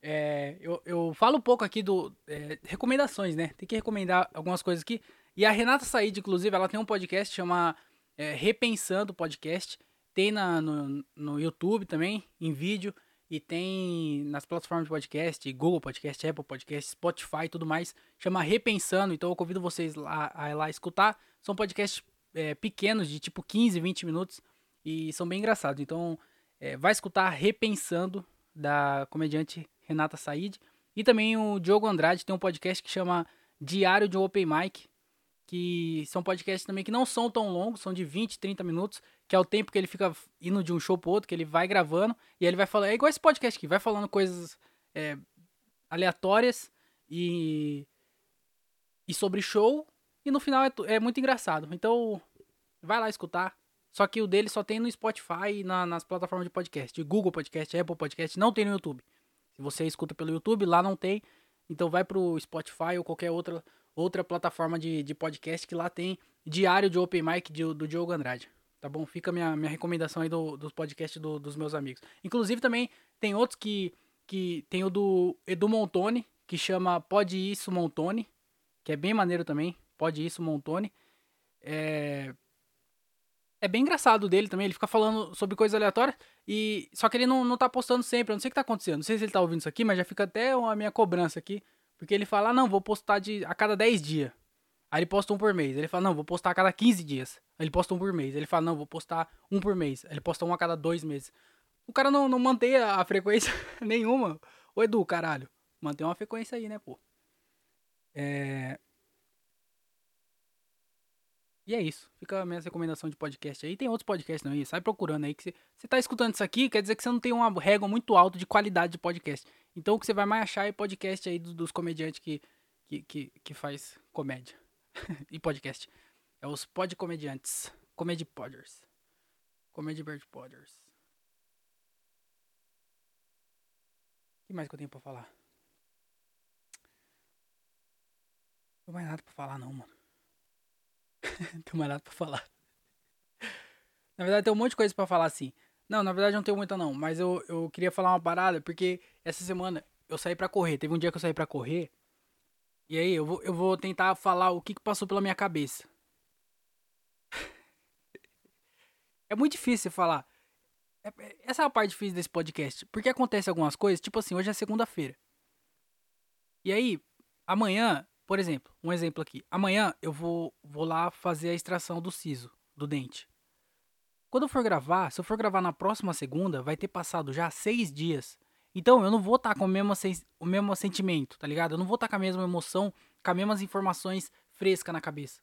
é, eu, eu falo um pouco aqui do. É, recomendações, né? Tem que recomendar algumas coisas aqui. E a Renata Said, inclusive, ela tem um podcast chama é, Repensando Podcast. Tem na, no, no YouTube também, em vídeo. E tem nas plataformas de podcast, Google Podcast, Apple Podcast, Spotify e tudo mais. Chama Repensando. Então eu convido vocês lá, a ir lá escutar. São podcasts é, pequenos, de tipo 15, 20 minutos. E são bem engraçados. Então é, vai escutar Repensando, da comediante Renata Said. E também o Diogo Andrade tem um podcast que chama Diário de Open Mic. Que são podcasts também que não são tão longos, são de 20, 30 minutos que é o tempo que ele fica indo de um show pro outro, que ele vai gravando, e ele vai falando. É igual esse podcast aqui, vai falando coisas é, aleatórias e, e sobre show. E no final é, é muito engraçado. Então, vai lá escutar. Só que o dele só tem no Spotify e na, nas plataformas de podcast. Google Podcast, Apple Podcast, não tem no YouTube. Se você escuta pelo YouTube, lá não tem. Então vai pro Spotify ou qualquer outra, outra plataforma de, de podcast que lá tem diário de Open Mic de, do Diogo Andrade. Tá bom? Fica minha, minha recomendação aí do, dos podcasts do, dos meus amigos. Inclusive também tem outros que. que tem o do Edu Montoni, que chama Pode Isso Montoni, que é bem maneiro também. Pode Isso Montoni. É, é bem engraçado dele também, ele fica falando sobre coisas aleatórias e só que ele não, não tá postando sempre, eu não sei o que tá acontecendo. Não sei se ele tá ouvindo isso aqui, mas já fica até a minha cobrança aqui, porque ele fala: ah, "Não, vou postar de a cada 10 dias". Aí ele posta um por mês. Ele fala: "Não, vou postar a cada 15 dias". Aí ele posta um por mês. Ele fala: "Não, vou postar um por mês". Aí ele posta um a cada dois meses. O cara não, não mantém a frequência (laughs) nenhuma. Ô Edu, caralho, mantém uma frequência aí, né, pô? É, e é isso. Fica a minha recomendação de podcast aí. Tem outros podcasts aí. Sai procurando aí. que Você tá escutando isso aqui, quer dizer que você não tem uma régua muito alta de qualidade de podcast. Então o que você vai mais achar é podcast aí dos, dos comediantes que, que, que, que faz comédia. (laughs) e podcast. É os podcomediantes. Comedy Podders. Comedy Bird Podders. O que mais que eu tenho pra falar? Não tem mais nada pra falar não, mano. (laughs) não tenho mais nada pra falar. Na verdade, tem um monte de coisa pra falar assim. Não, na verdade não tenho muita não, mas eu, eu queria falar uma parada, porque essa semana eu saí pra correr. Teve um dia que eu saí pra correr. E aí eu vou, eu vou tentar falar o que, que passou pela minha cabeça. (laughs) é muito difícil falar. É, é, essa é a parte difícil desse podcast. Porque acontece algumas coisas, tipo assim, hoje é segunda-feira. E aí, amanhã por exemplo, um exemplo aqui. Amanhã eu vou, vou lá fazer a extração do siso, do dente. Quando eu for gravar, se eu for gravar na próxima segunda, vai ter passado já seis dias. Então eu não vou estar tá com o mesmo, o mesmo sentimento, tá ligado? Eu não vou estar tá com a mesma emoção, com as mesmas informações frescas na cabeça.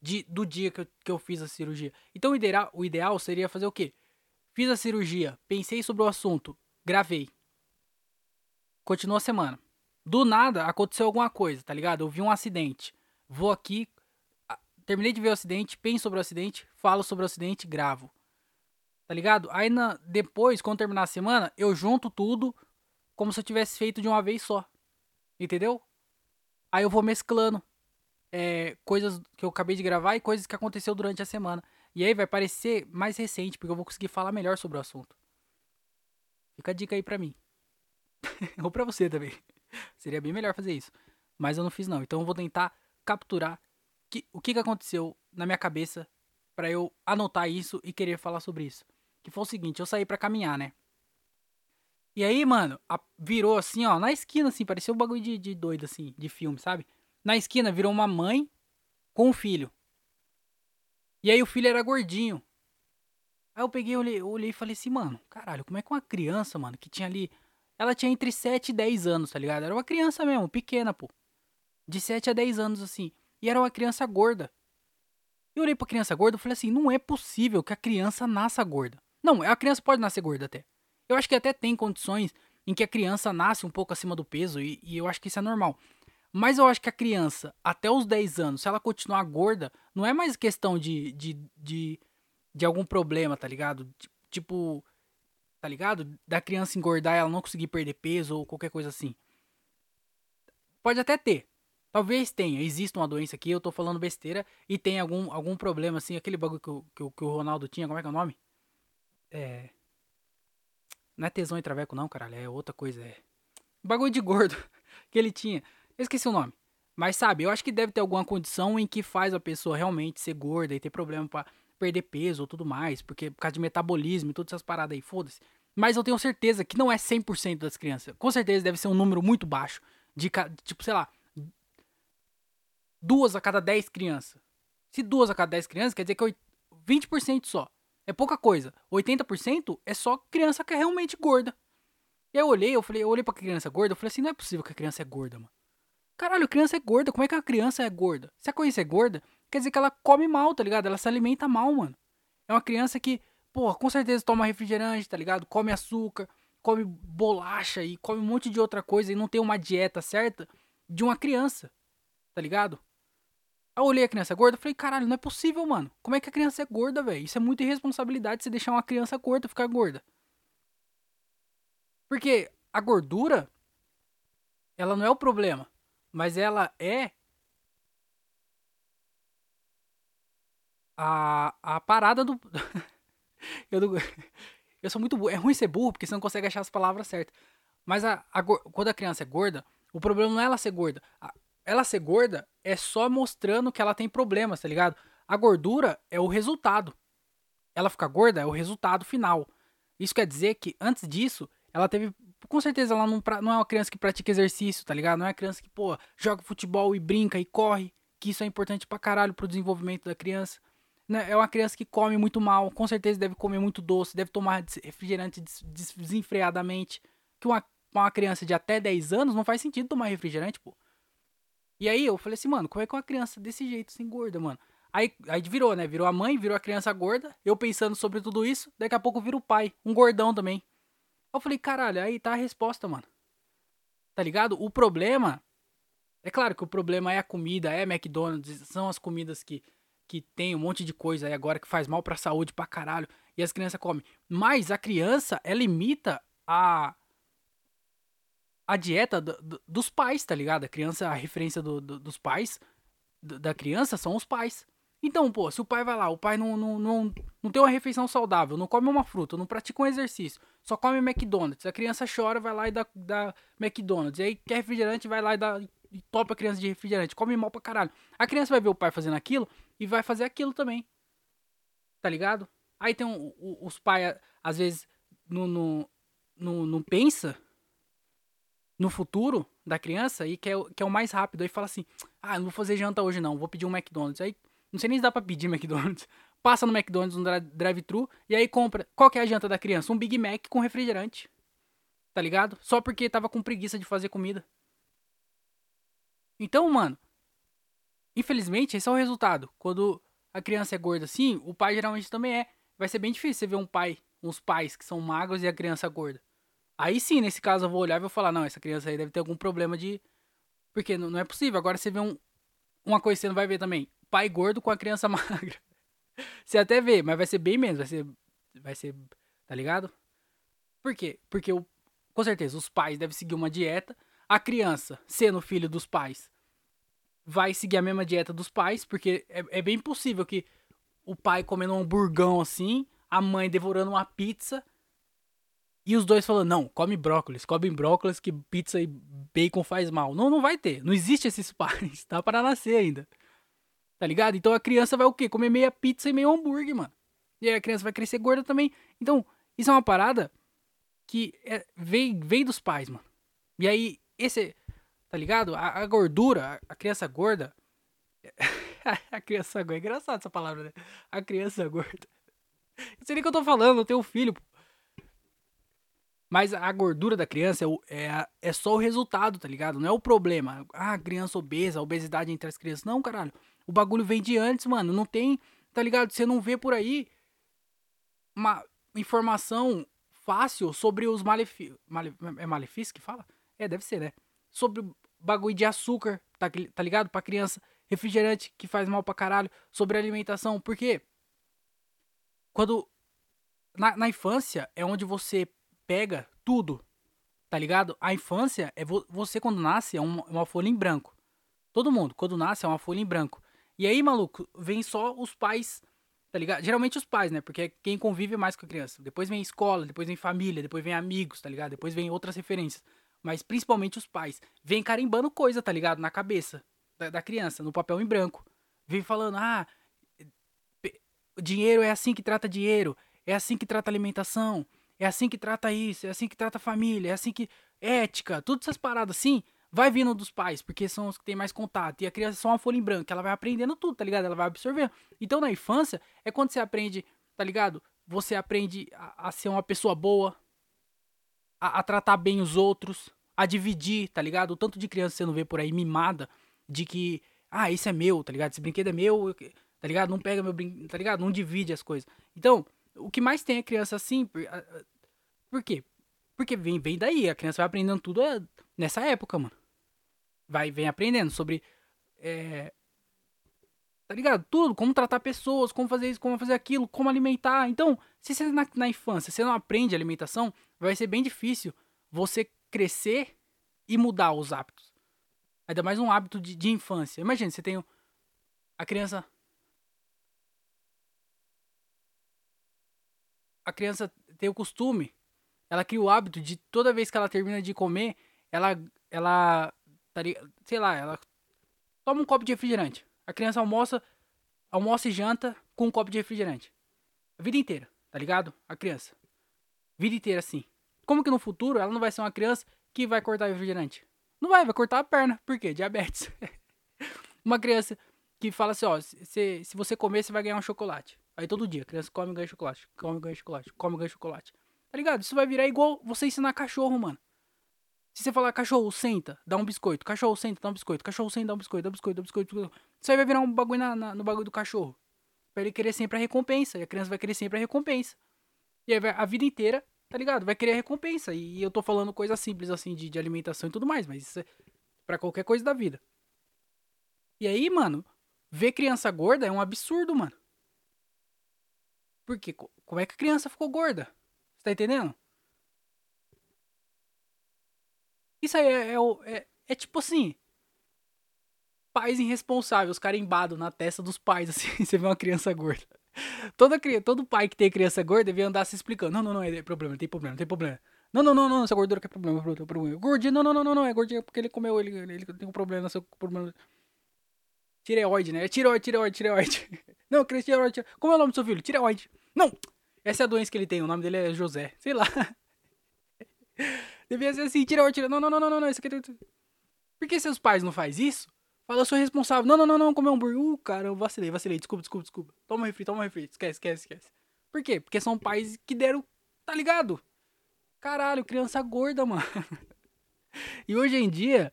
De, do dia que eu, que eu fiz a cirurgia. Então o ideal, o ideal seria fazer o quê? Fiz a cirurgia, pensei sobre o assunto, gravei. Continua a semana. Do nada aconteceu alguma coisa, tá ligado? Eu vi um acidente. Vou aqui, terminei de ver o acidente, penso sobre o acidente, falo sobre o acidente, gravo. Tá ligado? Aí na, depois, quando terminar a semana, eu junto tudo como se eu tivesse feito de uma vez só. Entendeu? Aí eu vou mesclando é, coisas que eu acabei de gravar e coisas que aconteceu durante a semana. E aí vai parecer mais recente, porque eu vou conseguir falar melhor sobre o assunto. Fica a dica aí pra mim. (laughs) Ou pra você também. Seria bem melhor fazer isso. Mas eu não fiz não. Então eu vou tentar capturar que, o que, que aconteceu na minha cabeça para eu anotar isso e querer falar sobre isso. Que foi o seguinte, eu saí para caminhar, né? E aí, mano, a, virou assim, ó, na esquina, assim, parecia um bagulho de, de doido, assim, de filme, sabe? Na esquina virou uma mãe com um filho. E aí o filho era gordinho. Aí eu peguei, olhei, olhei e falei assim, mano, caralho, como é que uma criança, mano, que tinha ali ela tinha entre 7 e 10 anos, tá ligado? Era uma criança mesmo, pequena, pô. De 7 a 10 anos, assim. E era uma criança gorda. Eu olhei pra criança gorda e falei assim: não é possível que a criança nasça gorda. Não, a criança pode nascer gorda até. Eu acho que até tem condições em que a criança nasce um pouco acima do peso e, e eu acho que isso é normal. Mas eu acho que a criança, até os 10 anos, se ela continuar gorda, não é mais questão de, de, de, de algum problema, tá ligado? Tipo, tá ligado? Da criança engordar e ela não conseguir perder peso ou qualquer coisa assim. Pode até ter. Talvez tenha. Existe uma doença aqui, eu tô falando besteira e tem algum, algum problema assim. Aquele bagulho que que, que o Ronaldo tinha, como é que é o nome? É. Não é tesão e traveco, não, caralho. É outra coisa. É. Bagulho de gordo (laughs) que ele tinha. Eu esqueci o nome. Mas sabe, eu acho que deve ter alguma condição em que faz a pessoa realmente ser gorda e ter problema para perder peso ou tudo mais, porque por causa de metabolismo e todas essas paradas aí, foda-se. Mas eu tenho certeza que não é 100% das crianças. Com certeza deve ser um número muito baixo. De, tipo, sei lá, duas a cada 10 crianças. Se duas a cada 10 crianças, quer dizer que 20% só. É pouca coisa. 80% é só criança que é realmente gorda. E aí eu olhei, eu falei, eu olhei pra criança gorda, eu falei assim, não é possível que a criança é gorda, mano. Caralho, criança é gorda, como é que a criança é gorda? Se a criança é gorda, quer dizer que ela come mal, tá ligado? Ela se alimenta mal, mano. É uma criança que, pô, com certeza toma refrigerante, tá ligado? Come açúcar, come bolacha e come um monte de outra coisa e não tem uma dieta certa de uma criança, tá ligado? Aí eu olhei a criança gorda e falei, caralho, não é possível, mano. Como é que a criança é gorda, velho? Isso é muita irresponsabilidade você deixar uma criança gorda ficar gorda. Porque a gordura, ela não é o problema, mas ela é a, a parada do. (laughs) eu, não... eu sou muito burro. É ruim ser burro porque você não consegue achar as palavras certas. Mas a, a, quando a criança é gorda, o problema não é ela ser gorda. Ela ser gorda é só mostrando que ela tem problemas, tá ligado? A gordura é o resultado. Ela ficar gorda é o resultado final. Isso quer dizer que antes disso, ela teve. Com certeza ela não, não é uma criança que pratica exercício, tá ligado? Não é uma criança que, pô, joga futebol e brinca e corre. Que isso é importante pra caralho pro desenvolvimento da criança. Né? É uma criança que come muito mal, com certeza deve comer muito doce, deve tomar refrigerante desenfreadamente. Que uma, uma criança de até 10 anos não faz sentido tomar refrigerante, pô. E aí eu falei assim, mano, como é que uma criança desse jeito se engorda, mano? Aí, aí virou, né? Virou a mãe, virou a criança gorda. Eu pensando sobre tudo isso, daqui a pouco vira o pai, um gordão também. Eu falei, caralho, aí tá a resposta, mano. Tá ligado? O problema. É claro que o problema é a comida, é McDonald's, são as comidas que que tem um monte de coisa aí agora que faz mal pra saúde pra caralho e as crianças comem. Mas a criança, ela imita a a dieta do, do, dos pais, tá ligado? A criança, a referência do, dos pais, da criança são os pais. Então, pô, se o pai vai lá, o pai não, não, não, não tem uma refeição saudável, não come uma fruta, não pratica um exercício, só come McDonald's, a criança chora, vai lá e dá, dá McDonald's, e aí quer refrigerante, vai lá e dá e topa a criança de refrigerante, come mal pra caralho. A criança vai ver o pai fazendo aquilo e vai fazer aquilo também. Tá ligado? Aí tem um, os pais, às vezes, não, não, não, não pensa no futuro da criança e quer, quer o mais rápido. Aí fala assim: Ah, não vou fazer janta hoje não, vou pedir um McDonald's. Aí não sei nem se dá pra pedir (laughs) McDonald's. Passa no McDonald's, no drive-thru, e aí compra. Qual que é a janta da criança? Um Big Mac com refrigerante. Tá ligado? Só porque tava com preguiça de fazer comida. Então, mano, infelizmente, esse é o resultado. Quando a criança é gorda assim, o pai geralmente também é. Vai ser bem difícil você ver um pai, uns pais que são magros e a criança gorda. Aí sim, nesse caso, eu vou olhar e vou falar, não, essa criança aí deve ter algum problema de. Porque não, é possível. Agora você vê um, uma coisa que você não vai ver também. Pai gordo com a criança (laughs) magra. Você até vê, mas vai ser bem menos. Vai ser. Vai ser. Tá ligado? Por quê? Porque o, com certeza os pais devem seguir uma dieta. A criança, sendo filho dos pais, vai seguir a mesma dieta dos pais, porque é, é bem possível que o pai comendo um hamburgão assim, a mãe devorando uma pizza e os dois falando, não, come brócolis, come brócolis que pizza e bacon faz mal. Não, não vai ter. Não existe esses (laughs) pais, tá para nascer ainda. Tá ligado? Então a criança vai o quê? Comer meia pizza e meio hambúrguer, mano. E aí a criança vai crescer gorda também. Então, isso é uma parada que é, vem, vem dos pais, mano. E aí, esse, Tá ligado? A, a gordura, a, criança gorda. (laughs) a criança gorda. É engraçado essa palavra, né? A criança gorda. Não sei nem o que eu tô falando, eu tenho um filho. Mas a gordura da criança é, é, é só o resultado, tá ligado? Não é o problema. Ah, criança obesa, obesidade entre as crianças. Não, caralho. O bagulho vem de antes, mano. Não tem, tá ligado? Você não vê por aí uma informação fácil sobre os malefícios. Male, é malefício que fala? É, deve ser, né? Sobre bagulho de açúcar, tá, tá ligado? Pra criança. Refrigerante que faz mal pra caralho. Sobre alimentação. Porque quando. Na, na infância é onde você pega tudo. Tá ligado? A infância é vo, você quando nasce é uma, uma folha em branco. Todo mundo, quando nasce, é uma folha em branco. E aí, maluco, vem só os pais, tá ligado? Geralmente os pais, né? Porque é quem convive mais com a criança. Depois vem escola, depois vem família, depois vem amigos, tá ligado? Depois vem outras referências mas principalmente os pais, vem carimbando coisa, tá ligado? Na cabeça da, da criança, no papel em branco. Vem falando, ah, dinheiro é assim que trata dinheiro, é assim que trata alimentação, é assim que trata isso, é assim que trata família, é assim que. Ética, todas essas paradas assim, vai vindo dos pais, porque são os que têm mais contato. E a criança é só uma folha em branco, ela vai aprendendo tudo, tá ligado? Ela vai absorvendo. Então na infância é quando você aprende, tá ligado? Você aprende a, a ser uma pessoa boa, a, a, tratar bem os outros, a dividir, tá ligado? O tanto de criança você não vê por aí mimada de que, ah, isso é meu, tá ligado? Esse brinquedo é meu, tá ligado? Não pega meu brinquedo, tá ligado? Não divide as coisas. Então, o que mais tem é criança assim, por, quê? Porque vem, vem daí, a criança vai aprendendo tudo é, nessa época, mano. Vai, vem aprendendo sobre. É, tá ligado? Tudo, como tratar pessoas, como fazer isso, como fazer aquilo, como alimentar. Então, se você na, na infância você não aprende alimentação, vai ser bem difícil você crescer e mudar os hábitos. Ainda mais um hábito de, de infância. Imagina, você tem a criança. A criança tem o costume, ela cria o hábito de toda vez que ela termina de comer, ela, ela, tá sei lá, ela toma um copo de refrigerante. A criança almoça, almoça e janta com um copo de refrigerante. A vida inteira, tá ligado? A criança. Vida inteira assim. Como que no futuro ela não vai ser uma criança que vai cortar refrigerante? Não vai, vai cortar a perna. Por quê? Diabetes. (laughs) uma criança que fala assim, ó, se, se você comer, você vai ganhar um chocolate. Aí todo dia, a criança come e ganha chocolate, come e ganha chocolate, come e ganha chocolate. Tá ligado? Isso vai virar igual você ensinar cachorro, mano. Se você falar, cachorro, senta, dá um biscoito. Cachorro, senta, dá um biscoito. Cachorro, senta, dá um biscoito, dá um biscoito, dá um biscoito. Dá um biscoito. Isso aí vai virar um bagulho na, na, no bagulho do cachorro. Pra ele querer sempre a recompensa. E a criança vai querer sempre a recompensa. E aí vai, a vida inteira, tá ligado? Vai querer a recompensa. E eu tô falando coisa simples assim de, de alimentação e tudo mais. Mas isso é pra qualquer coisa da vida. E aí, mano, ver criança gorda é um absurdo, mano. Por quê? Como é que a criança ficou gorda? Você tá entendendo? Isso aí é, é, é, é tipo assim. Pais irresponsáveis, carimbados na testa dos pais, (laughs) assim, você vê uma criança gorda. Toda, todo pai que tem criança gorda devia andar se explicando. Não, não, não, é problema, tem problema, tem problema. Não, não, não, não, essa gordura que é problema, é problema. Gordinho, não, não, não, não, não, é gordinho porque ele comeu, ele, ele tem um problema, seu problema. Tireoide, né? É tireoide, tireoide, tireoide. (laughs) Não, Cris, tireoide. Como é o nome do seu filho? Tireoide. Não! Essa é a doença que ele tem, o nome dele é José. Sei lá. (laughs) Devia ser assim, tireoide, tireoide. Não, não, não, não, não, isso aqui é... Por que seus pais não fazem isso? Fala, eu sou responsável. Não, não, não, não, comer um hambúrguer. Uh, cara, eu vacilei, vacilei. Desculpa, desculpa, desculpa. Toma um refri, toma um refri. Esquece, esquece, esquece. Por quê? Porque são pais que deram, tá ligado? Caralho, criança gorda, mano. (laughs) e hoje em dia,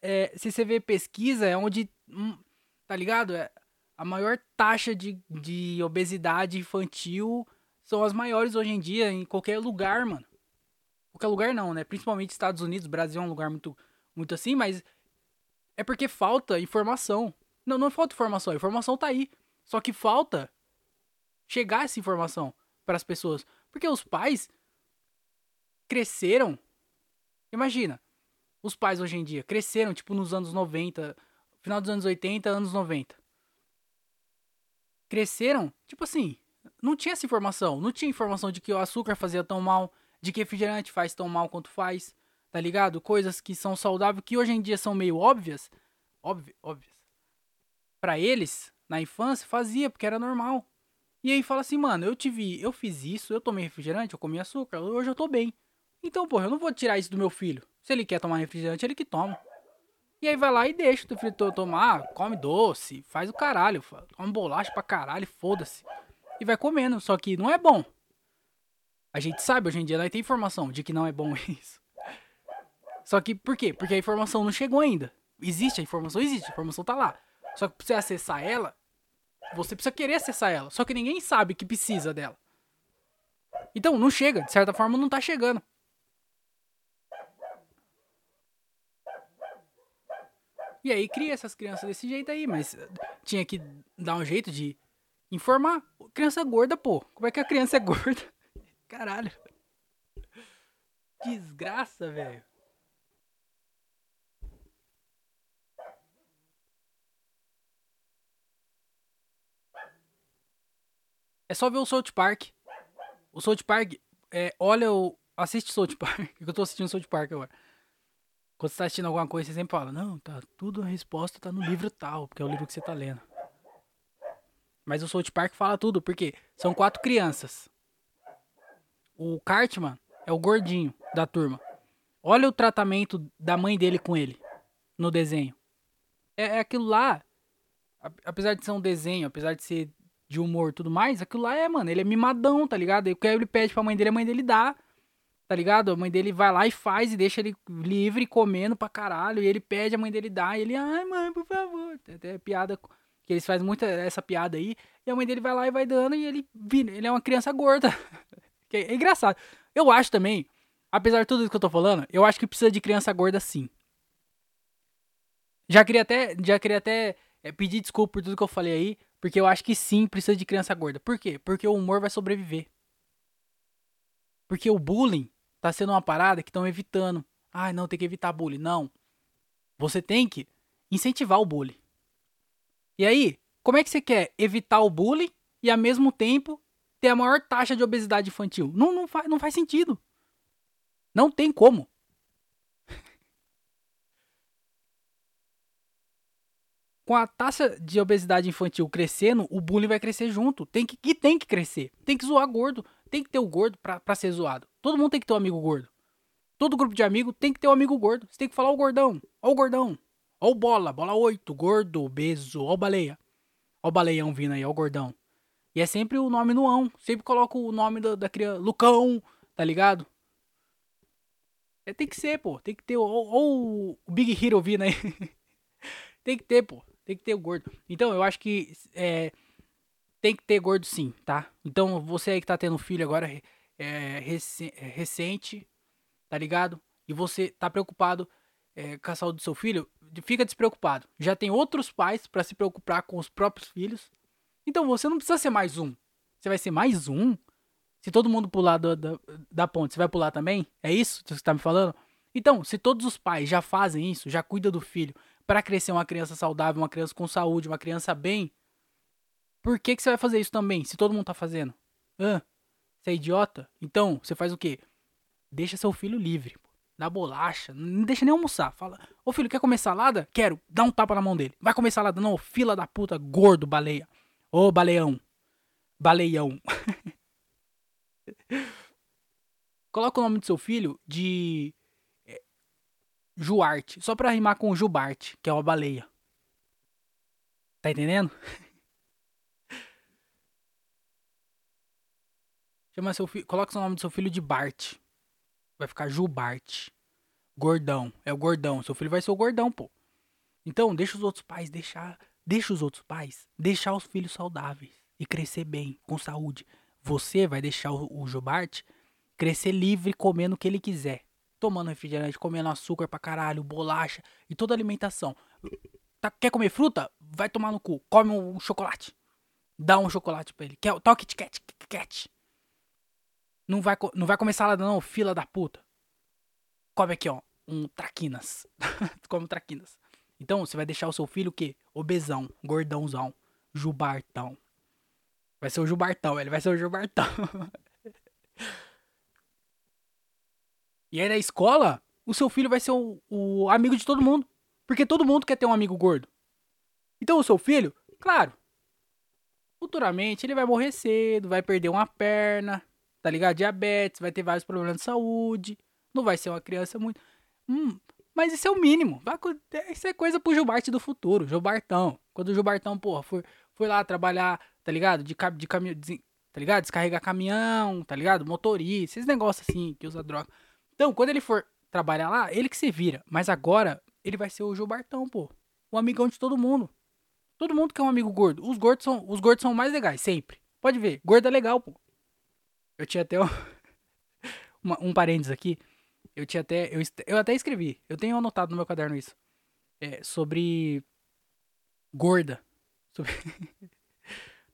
é, se você vê pesquisa, é onde Hum, tá ligado? É, a maior taxa de, de obesidade infantil são as maiores hoje em dia em qualquer lugar, mano. Qualquer lugar não, né? Principalmente Estados Unidos, Brasil é um lugar muito, muito assim, mas é porque falta informação. Não, não falta informação, a informação tá aí. Só que falta chegar essa informação para as pessoas. Porque os pais cresceram. Imagina, os pais hoje em dia cresceram, tipo, nos anos 90, final dos anos 80, anos 90. Cresceram, tipo assim, não tinha essa informação. Não tinha informação de que o açúcar fazia tão mal, de que refrigerante faz tão mal quanto faz, tá ligado? Coisas que são saudáveis, que hoje em dia são meio óbvias. Óbvio, óbvias. Pra eles, na infância, fazia, porque era normal. E aí fala assim, mano, eu tive, eu fiz isso, eu tomei refrigerante, eu comi açúcar, hoje eu tô bem. Então, porra, eu não vou tirar isso do meu filho. Se ele quer tomar refrigerante, ele que toma. E aí vai lá e deixa o filho tomar, come doce, faz o caralho, come bolacha pra caralho, foda-se. E vai comendo, só que não é bom. A gente sabe hoje em dia, nós tem informação de que não é bom (laughs) isso. Só que por quê? Porque a informação não chegou ainda. Existe a informação, existe, a informação tá lá. Só que pra você acessar ela, você precisa querer acessar ela. Só que ninguém sabe que precisa dela. Então, não chega, de certa forma não tá chegando. E aí cria essas crianças desse jeito aí, mas tinha que dar um jeito de informar. Criança gorda, pô. Como é que a criança é gorda? (laughs) Caralho. Desgraça, velho. É só ver o South Park. O South Park, é, olha o. Assiste South Park. (laughs) Eu tô assistindo South Park agora. Quando você tá assistindo alguma coisa, você sempre fala, não, tá tudo a resposta tá no livro tal, porque é o livro que você tá lendo. Mas o South Park fala tudo, porque são quatro crianças. O Cartman é o gordinho da turma. Olha o tratamento da mãe dele com ele no desenho. É, é aquilo lá, apesar de ser um desenho, apesar de ser de humor e tudo mais, aquilo lá é, mano, ele é mimadão, tá ligado? E o que ele pede pra mãe dele, a mãe dele dá tá ligado? A mãe dele vai lá e faz e deixa ele livre, comendo pra caralho. E ele pede, a mãe dele dá. E ele, ai, mãe, por favor. Tem até piada que eles fazem muita essa piada aí. E a mãe dele vai lá e vai dando. E ele, ele é uma criança gorda. (laughs) é, é engraçado. Eu acho também apesar de tudo isso que eu tô falando, eu acho que precisa de criança gorda sim. Já queria até, já queria até é, pedir desculpa por tudo que eu falei aí, porque eu acho que sim, precisa de criança gorda. Por quê? Porque o humor vai sobreviver. Porque o bullying tá sendo uma parada que estão evitando. Ah, não, tem que evitar bullying. Não. Você tem que incentivar o bullying. E aí, como é que você quer evitar o bullying e ao mesmo tempo ter a maior taxa de obesidade infantil? Não, não, faz, não faz sentido. Não tem como. (laughs) Com a taxa de obesidade infantil crescendo, o bullying vai crescer junto. Tem que, e tem que crescer. Tem que zoar gordo. Tem que ter o gordo pra, pra ser zoado. Todo mundo tem que ter um amigo gordo. Todo grupo de amigo tem que ter um amigo gordo. Você tem que falar o gordão. Ó o gordão. Ó o bola. Bola 8. Gordo, obeso. Ó o baleia. Ó o baleião vindo aí. Ó o gordão. E é sempre o nome no ão. Sempre coloca o nome da, da criança. Lucão. Tá ligado? É, tem que ser, pô. Tem que ter. Ou o Big Hero vindo aí. (laughs) tem que ter, pô. Tem que ter o gordo. Então, eu acho que é, tem que ter gordo sim, tá? Então, você aí que tá tendo filho agora é, rec é, recente, tá ligado? E você tá preocupado é, com a saúde do seu filho, fica despreocupado. Já tem outros pais para se preocupar com os próprios filhos. Então, você não precisa ser mais um. Você vai ser mais um? Se todo mundo pular da, da, da ponte, você vai pular também? É isso que você tá me falando? Então, se todos os pais já fazem isso, já cuidam do filho, para crescer uma criança saudável, uma criança com saúde, uma criança bem, por que, que você vai fazer isso também, se todo mundo tá fazendo? Hã? Você é idiota? Então, você faz o quê? Deixa seu filho livre. Dá bolacha, não deixa nem almoçar. Fala, ô filho, quer comer salada? Quero. Dá um tapa na mão dele. Vai comer salada? Não, fila da puta, gordo, baleia. Ô, baleão. Baleião. (laughs) Coloca o nome do seu filho de Juarte, só pra rimar com Jubarte, que é uma baleia. Tá entendendo? (laughs) Chama seu filho, coloca o nome do seu filho de Bart. Vai ficar Jubart. Gordão, é o gordão. Seu filho vai ser o gordão, pô. Então, deixa os outros pais deixar, deixa os outros pais deixar os filhos saudáveis e crescer bem, com saúde. Você vai deixar o, o Jubart crescer livre comendo o que ele quiser tomando refrigerante, comendo açúcar pra caralho, bolacha e toda alimentação. Tá, quer comer fruta? Vai tomar no cu. Come um chocolate. Dá um chocolate pra ele. Quer, toque Kit Kat, Kit. Não vai, não vai comer salada não, fila da puta. Come aqui, ó. Um traquinas. (laughs) Come um traquinas. Então, você vai deixar o seu filho o quê? Obesão, gordãozão, jubartão. Vai ser o jubartão, ele vai ser o jubartão. (laughs) E aí na escola, o seu filho vai ser o, o amigo de todo mundo. Porque todo mundo quer ter um amigo gordo. Então o seu filho, claro, futuramente ele vai morrer cedo, vai perder uma perna, tá ligado? Diabetes, vai ter vários problemas de saúde, não vai ser uma criança muito. Hum, mas isso é o mínimo. Vai, isso é coisa pro Gilbarte do futuro, Gilbartão. Quando o Gilbartão, porra, foi, foi lá trabalhar, tá ligado? De, de caminhão, tá ligado? Descarregar caminhão, tá ligado? Motorista, esses negócios assim, que usa droga. Então, quando ele for trabalhar lá, ele que se vira. Mas agora, ele vai ser o Gilbertão, pô. O amigão de todo mundo. Todo mundo quer um amigo gordo. Os gordos são, os gordos são mais legais, sempre. Pode ver, gordo é legal, pô. Eu tinha até um, (laughs) um parênteses aqui. Eu tinha até. Eu, eu até escrevi. Eu tenho anotado no meu caderno isso. É, sobre. Gorda. Sobre. (laughs)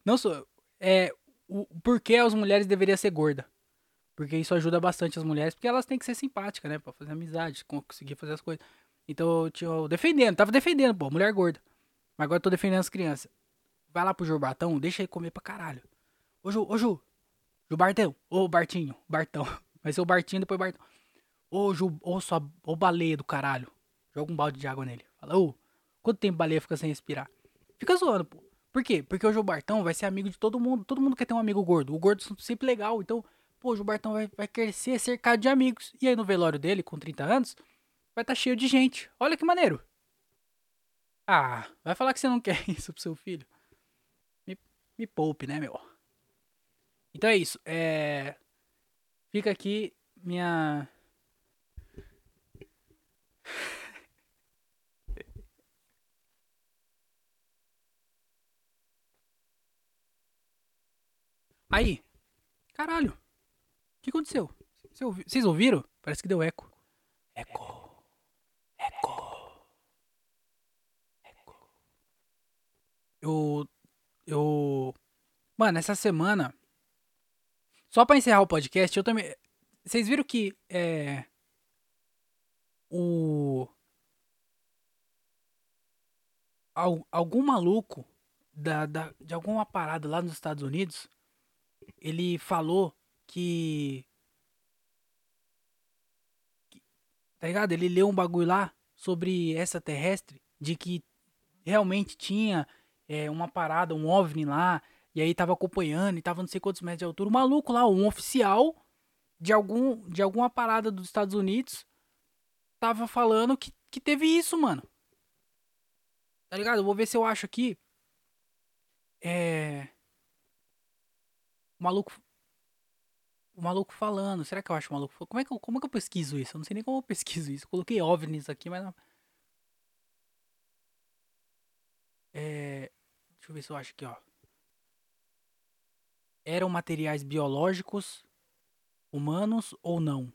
Não sou. É. O porquê as mulheres deveriam ser gorda. Porque isso ajuda bastante as mulheres, porque elas têm que ser simpáticas, né? Pra fazer amizade, conseguir fazer as coisas. Então eu tinha defendendo, tava defendendo, pô, mulher gorda. Mas agora eu tô defendendo as crianças. Vai lá pro Jurbatão, deixa ele comer pra caralho. Ô Ju, ô Ju, Ju Bartão, ô Bartinho, Bartão. (laughs) Vai ser o Bartinho depois o Bartão. Ô Ju, ô sua, ô baleia do caralho. Joga um balde de água nele. Fala, ô, quanto tempo baleia fica sem respirar? Fica zoando, pô. Por quê? Porque o Ju Bartão vai ser amigo de todo mundo. Todo mundo quer ter um amigo gordo. O gordo é sempre legal, então Pô, o Gilbertão vai, vai crescer cercado de amigos. E aí no velório dele, com 30 anos, vai estar tá cheio de gente. Olha que maneiro. Ah, vai falar que você não quer (laughs) isso pro seu filho. Me, me poupe, né, meu? Então é isso. É... Fica aqui minha. (laughs) Aí. Caralho que aconteceu? Vocês ouviram? Parece que deu eco. Eco. Eco. Eco. Eu. Eu. Mano, essa semana. Só pra encerrar o podcast, eu também. Vocês viram que. É. O. Algum maluco da, da, de alguma parada lá nos Estados Unidos, ele falou que, que. Tá ligado? Ele leu um bagulho lá sobre essa terrestre, de que realmente tinha é, uma parada, um OVNI lá, e aí tava acompanhando e tava não sei quantos metros de altura. O maluco lá, um oficial de algum de alguma parada dos Estados Unidos, tava falando que, que teve isso, mano. Tá ligado? Eu vou ver se eu acho aqui. É. O maluco. O maluco falando. Será que eu acho o maluco? Como é que eu, como é que eu pesquiso isso? Eu não sei nem como eu pesquiso isso. Eu coloquei OVNIs aqui, mas não. É. Deixa eu ver se eu acho aqui, ó. Eram materiais biológicos humanos ou não?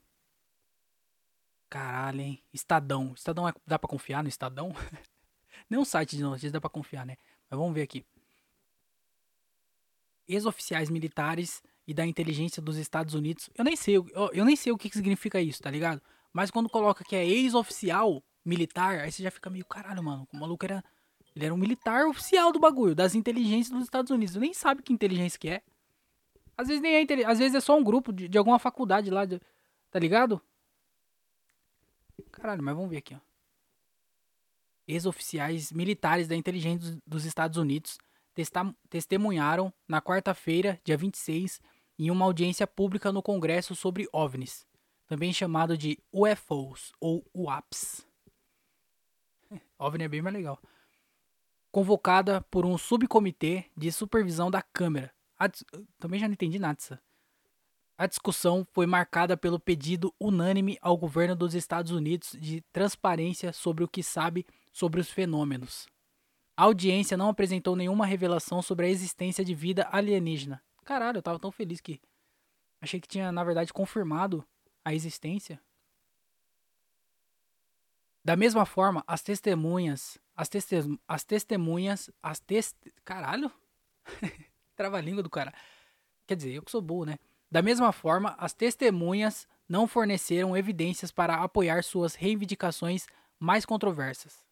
Caralho, hein? Estadão. Estadão é... dá pra confiar no Estadão? (laughs) Nenhum site de notícias dá pra confiar, né? Mas vamos ver aqui ex-oficiais militares e da inteligência dos Estados Unidos. Eu nem sei, eu, eu nem sei o que, que significa isso, tá ligado? Mas quando coloca que é ex-oficial militar, aí você já fica meio, caralho, mano, o maluco era. Ele era um militar oficial do bagulho, das inteligências dos Estados Unidos. Eu nem sabe que inteligência que é. Às vezes nem é Às vezes é só um grupo de, de alguma faculdade lá, de, tá ligado? Caralho, mas vamos ver aqui, ó. Ex-oficiais militares da inteligência dos Estados Unidos testemunharam na quarta-feira, dia 26, em uma audiência pública no Congresso sobre OVNIs, também chamado de UFOs ou UAPs. (laughs) OVNI é bem mais legal. Convocada por um subcomitê de supervisão da Câmara. Também já não entendi nada. A discussão foi marcada pelo pedido unânime ao governo dos Estados Unidos de transparência sobre o que sabe sobre os fenômenos. A audiência não apresentou nenhuma revelação sobre a existência de vida alienígena. Caralho, eu tava tão feliz que. Achei que tinha, na verdade, confirmado a existência. Da mesma forma, as testemunhas. As, teste, as testemunhas. As test. Caralho! (laughs) Trava-língua do cara. Quer dizer, eu que sou burro, né? Da mesma forma, as testemunhas não forneceram evidências para apoiar suas reivindicações mais controversas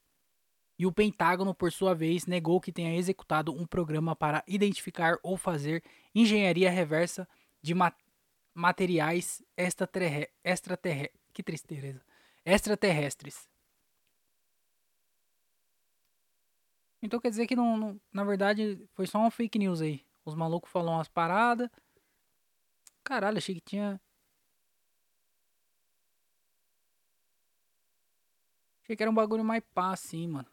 e o Pentágono, por sua vez, negou que tenha executado um programa para identificar ou fazer engenharia reversa de ma materiais extraterrestres. Que tristeza. Extraterrestres. Então quer dizer que não, não, na verdade foi só uma fake news aí. Os malucos falam umas paradas. Caralho, achei que tinha. Achei que era um bagulho mais pá assim, mano.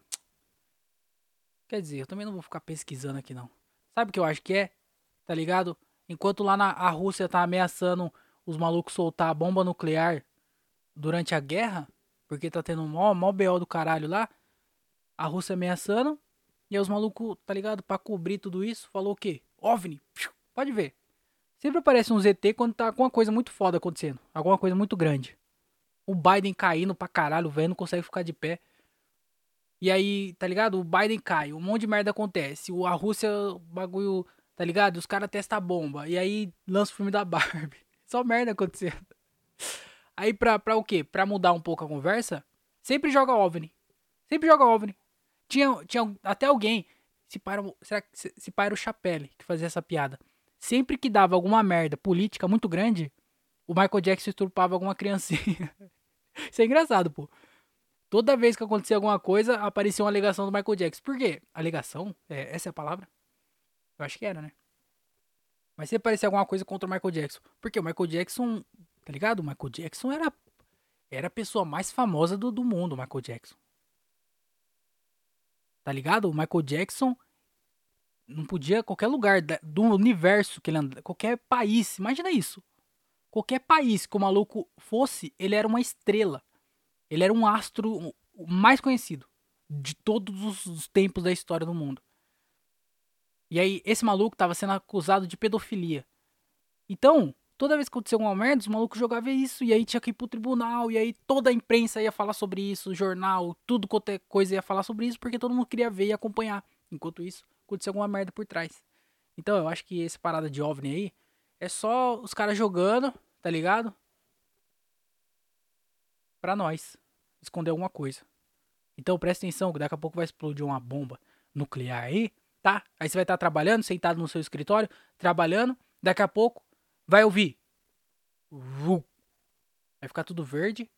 Quer dizer, eu também não vou ficar pesquisando aqui não. Sabe o que eu acho que é? Tá ligado? Enquanto lá na a Rússia tá ameaçando os malucos soltar a bomba nuclear durante a guerra, porque tá tendo um mó, BO do caralho lá, a Rússia ameaçando, e aí os malucos, tá ligado? Pra cobrir tudo isso, falou o quê? OVNI. Pode ver. Sempre aparece um ZT quando tá alguma coisa muito foda acontecendo. Alguma coisa muito grande. O Biden caindo pra caralho, velho não consegue ficar de pé. E aí, tá ligado? O Biden cai, um monte de merda acontece. A Rússia, o bagulho, tá ligado? Os caras testam a bomba. E aí lança o filme da Barbie. (laughs) Só merda acontecendo. Aí pra, pra o quê? Pra mudar um pouco a conversa, sempre joga OVNI. Sempre joga OVNI. Tinha, tinha até alguém, se para, será que se, para o Chapelle, que fazia essa piada. Sempre que dava alguma merda política muito grande, o Michael Jackson estrupava alguma criancinha. (laughs) Isso é engraçado, pô. Toda vez que acontecia alguma coisa, aparecia uma alegação do Michael Jackson. Por quê? Alegação? É, essa é a palavra? Eu acho que era, né? Mas se aparecia alguma coisa contra o Michael Jackson. Porque o Michael Jackson, tá ligado? O Michael Jackson era, era a pessoa mais famosa do, do mundo, o Michael Jackson. Tá ligado? O Michael Jackson não podia, qualquer lugar do universo que ele andava, qualquer país, imagina isso. Qualquer país que o maluco fosse, ele era uma estrela. Ele era um astro mais conhecido de todos os tempos da história do mundo. E aí, esse maluco estava sendo acusado de pedofilia. Então, toda vez que acontecia alguma merda, os malucos jogavam isso, e aí tinha que ir pro tribunal, e aí toda a imprensa ia falar sobre isso, jornal, tudo quanto é coisa ia falar sobre isso, porque todo mundo queria ver e acompanhar. Enquanto isso, acontecia alguma merda por trás. Então eu acho que essa parada de OVNI aí é só os caras jogando, tá ligado? Pra nós esconder alguma coisa. Então presta atenção que daqui a pouco vai explodir uma bomba nuclear aí, tá? Aí você vai estar trabalhando, sentado no seu escritório, trabalhando, daqui a pouco vai ouvir. Vu. Vai ficar tudo verde.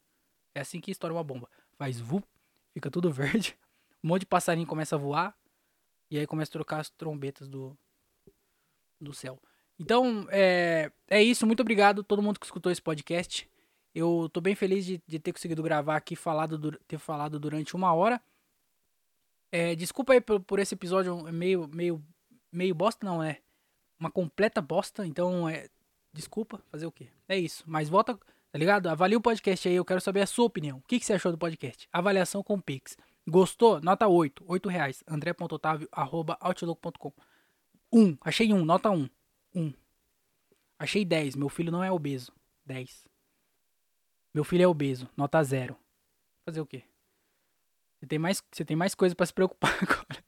É assim que estoura uma bomba. Faz vu, fica tudo (laughs) verde. Um monte de passarinho começa a voar. E aí começa a trocar as trombetas do, do céu. Então, é, é isso. Muito obrigado a todo mundo que escutou esse podcast. Eu tô bem feliz de, de ter conseguido gravar aqui, falado, ter falado durante uma hora. É, desculpa aí por, por, esse episódio meio, meio, meio bosta, não é? Uma completa bosta. Então, é, Desculpa, fazer o quê? É isso. Mas volta, tá ligado? Avalie o podcast aí, eu quero saber a sua opinião. O que, que você achou do podcast? Avaliação com Pix. Gostou? Nota 8. 8 reais. andré.otavio.outlook.com 1. Achei 1. Nota 1. 1. Achei 10. Meu filho não é obeso. 10. Meu filho é obeso. Nota 0. Fazer o quê? Você tem mais, você tem mais coisa para se preocupar (laughs) agora.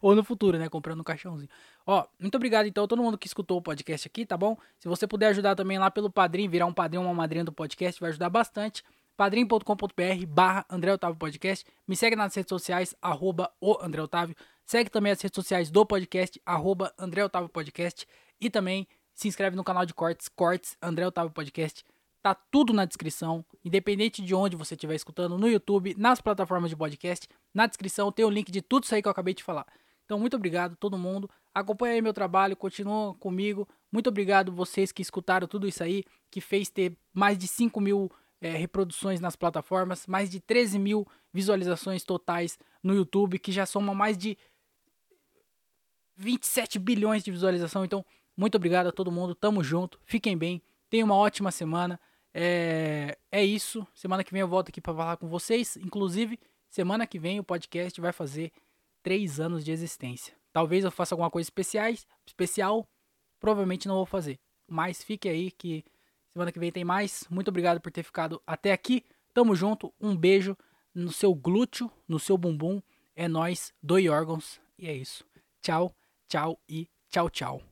Ou no futuro, né? Comprando um caixãozinho. Ó, muito obrigado então a todo mundo que escutou o podcast aqui, tá bom? Se você puder ajudar também lá pelo Padrim, virar um padrinho uma madrinha do podcast, vai ajudar bastante. padrim.com.br barra André Otávio Podcast. Me segue nas redes sociais, arroba o André Otávio. Segue também as redes sociais do podcast, arroba André Otávio Podcast. E também se inscreve no canal de cortes, cortes André Otávio Podcast. Tá tudo na descrição, independente de onde você estiver escutando, no YouTube, nas plataformas de podcast. Na descrição tem o link de tudo isso aí que eu acabei de falar. Então, muito obrigado todo mundo. Acompanha aí meu trabalho, continua comigo. Muito obrigado vocês que escutaram tudo isso aí, que fez ter mais de 5 mil é, reproduções nas plataformas, mais de 13 mil visualizações totais no YouTube, que já soma mais de 27 bilhões de visualização. Então, muito obrigado a todo mundo. Tamo junto. Fiquem bem. Tenham uma ótima semana. É, é isso. Semana que vem eu volto aqui para falar com vocês. Inclusive, semana que vem o podcast vai fazer três anos de existência. Talvez eu faça alguma coisa especiais, especial, provavelmente não vou fazer. Mas fique aí que semana que vem tem mais. Muito obrigado por ter ficado até aqui. Tamo junto, um beijo no seu glúteo, no seu bumbum. É nós, dois órgãos. E é isso. Tchau, tchau e tchau, tchau.